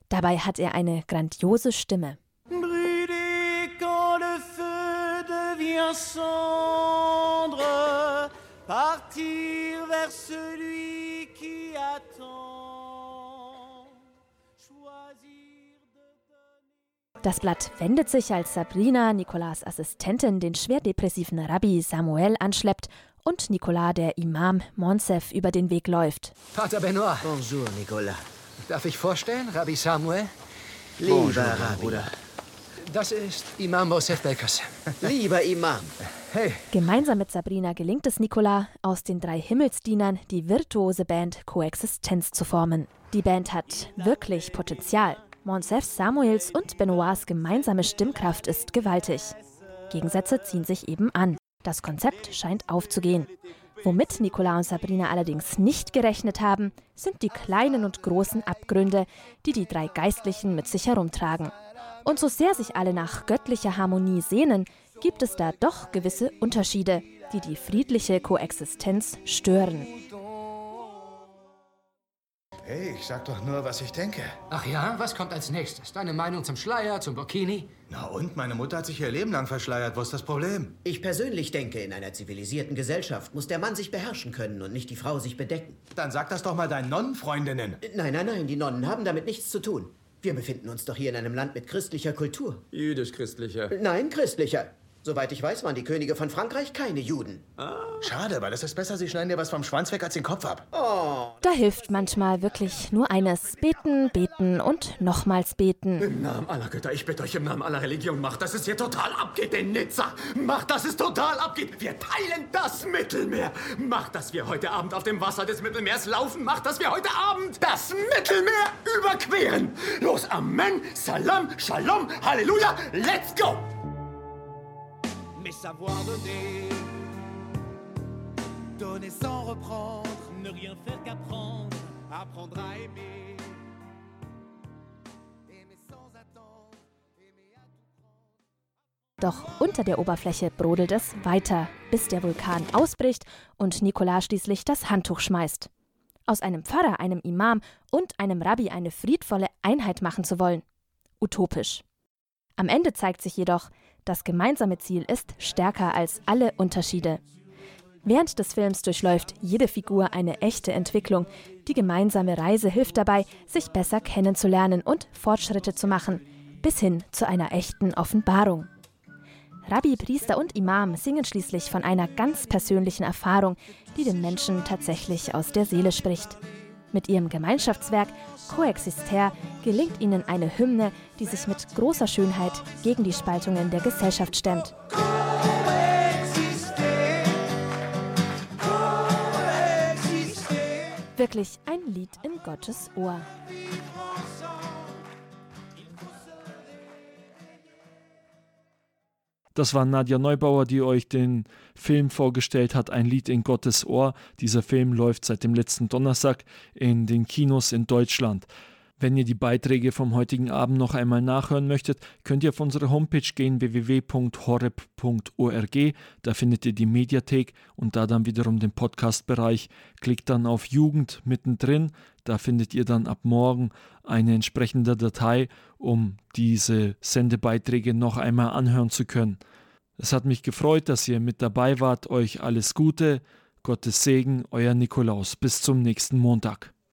Dabei hat er eine grandiose Stimme. partir vers celui Das Blatt wendet sich, als Sabrina, Nicolas Assistentin, den schwer depressiven Rabbi Samuel anschleppt und Nicolas, der Imam Monsef, über den Weg läuft. Pater Benoit. Bonjour, Nicolas. Darf ich vorstellen, Rabbi Samuel? Lieber Bonjour, Rabbi. Bruder. Das ist Imam Mosef Belkas. Lieber Imam. Hey. Gemeinsam mit Sabrina gelingt es Nicolas, aus den drei Himmelsdienern die virtuose Band Koexistenz zu formen. Die Band hat wirklich Potenzial. Monsef Samuels und Benoits gemeinsame Stimmkraft ist gewaltig. Gegensätze ziehen sich eben an. Das Konzept scheint aufzugehen. Womit Nicolas und Sabrina allerdings nicht gerechnet haben, sind die kleinen und großen Abgründe, die die drei Geistlichen mit sich herumtragen. Und so sehr sich alle nach göttlicher Harmonie sehnen, gibt es da doch gewisse Unterschiede, die die friedliche Koexistenz stören. Hey, ich sag doch nur, was ich denke. Ach ja? Was kommt als nächstes? Deine Meinung zum Schleier, zum Burkini? Na und? Meine Mutter hat sich ihr Leben lang verschleiert. Wo ist das Problem? Ich persönlich denke, in einer zivilisierten Gesellschaft muss der Mann sich beherrschen können und nicht die Frau sich bedecken. Dann sag das doch mal deinen Nonnenfreundinnen. Nein, nein, nein, die Nonnen haben damit nichts zu tun. Wir befinden uns doch hier in einem Land mit christlicher Kultur. Jüdisch-christlicher. Nein, christlicher. Soweit ich weiß, waren die Könige von Frankreich keine Juden. Ah. Schade, weil es ist besser, sie schneiden dir was vom Schwanz weg als den Kopf ab. Oh. Da hilft manchmal wirklich nur eines. Beten, beten und nochmals beten. Im Namen aller Götter, ich bitte euch im Namen aller Religion, macht, dass es hier total abgeht in Nizza. Macht, dass es total abgeht. Wir teilen das Mittelmeer. Macht, dass wir heute Abend auf dem Wasser des Mittelmeers laufen. Macht, dass wir heute Abend das Mittelmeer überqueren. Los, Amen, Salam, Shalom, Halleluja, let's go! Mais savoir donner. Donner sans reprendre, ne rien faire qu'apprendre, apprendre à aimer. Doch unter der Oberfläche brodelt es weiter, bis der Vulkan ausbricht und Nikolaus schließlich das Handtuch schmeißt. Aus einem Pfarrer, einem Imam und einem Rabbi eine friedvolle Einheit machen zu wollen. Utopisch. Am Ende zeigt sich jedoch, das gemeinsame Ziel ist stärker als alle Unterschiede. Während des Films durchläuft jede Figur eine echte Entwicklung. Die gemeinsame Reise hilft dabei, sich besser kennenzulernen und Fortschritte zu machen, bis hin zu einer echten Offenbarung. Rabbi, Priester und Imam singen schließlich von einer ganz persönlichen Erfahrung, die den Menschen tatsächlich aus der Seele spricht. Mit ihrem Gemeinschaftswerk Coexister gelingt ihnen eine Hymne, die sich mit großer Schönheit gegen die Spaltungen der Gesellschaft stemmt. Wirklich ein Lied in Gottes Ohr. Das war Nadja Neubauer, die euch den Film vorgestellt hat, Ein Lied in Gottes Ohr. Dieser Film läuft seit dem letzten Donnerstag in den Kinos in Deutschland. Wenn ihr die Beiträge vom heutigen Abend noch einmal nachhören möchtet, könnt ihr auf unsere Homepage gehen www.horeb.org. Da findet ihr die Mediathek und da dann wiederum den Podcast-Bereich. Klickt dann auf Jugend mittendrin. Da findet ihr dann ab morgen eine entsprechende Datei, um diese Sendebeiträge noch einmal anhören zu können. Es hat mich gefreut, dass ihr mit dabei wart. Euch alles Gute. Gottes Segen, euer Nikolaus. Bis zum nächsten Montag.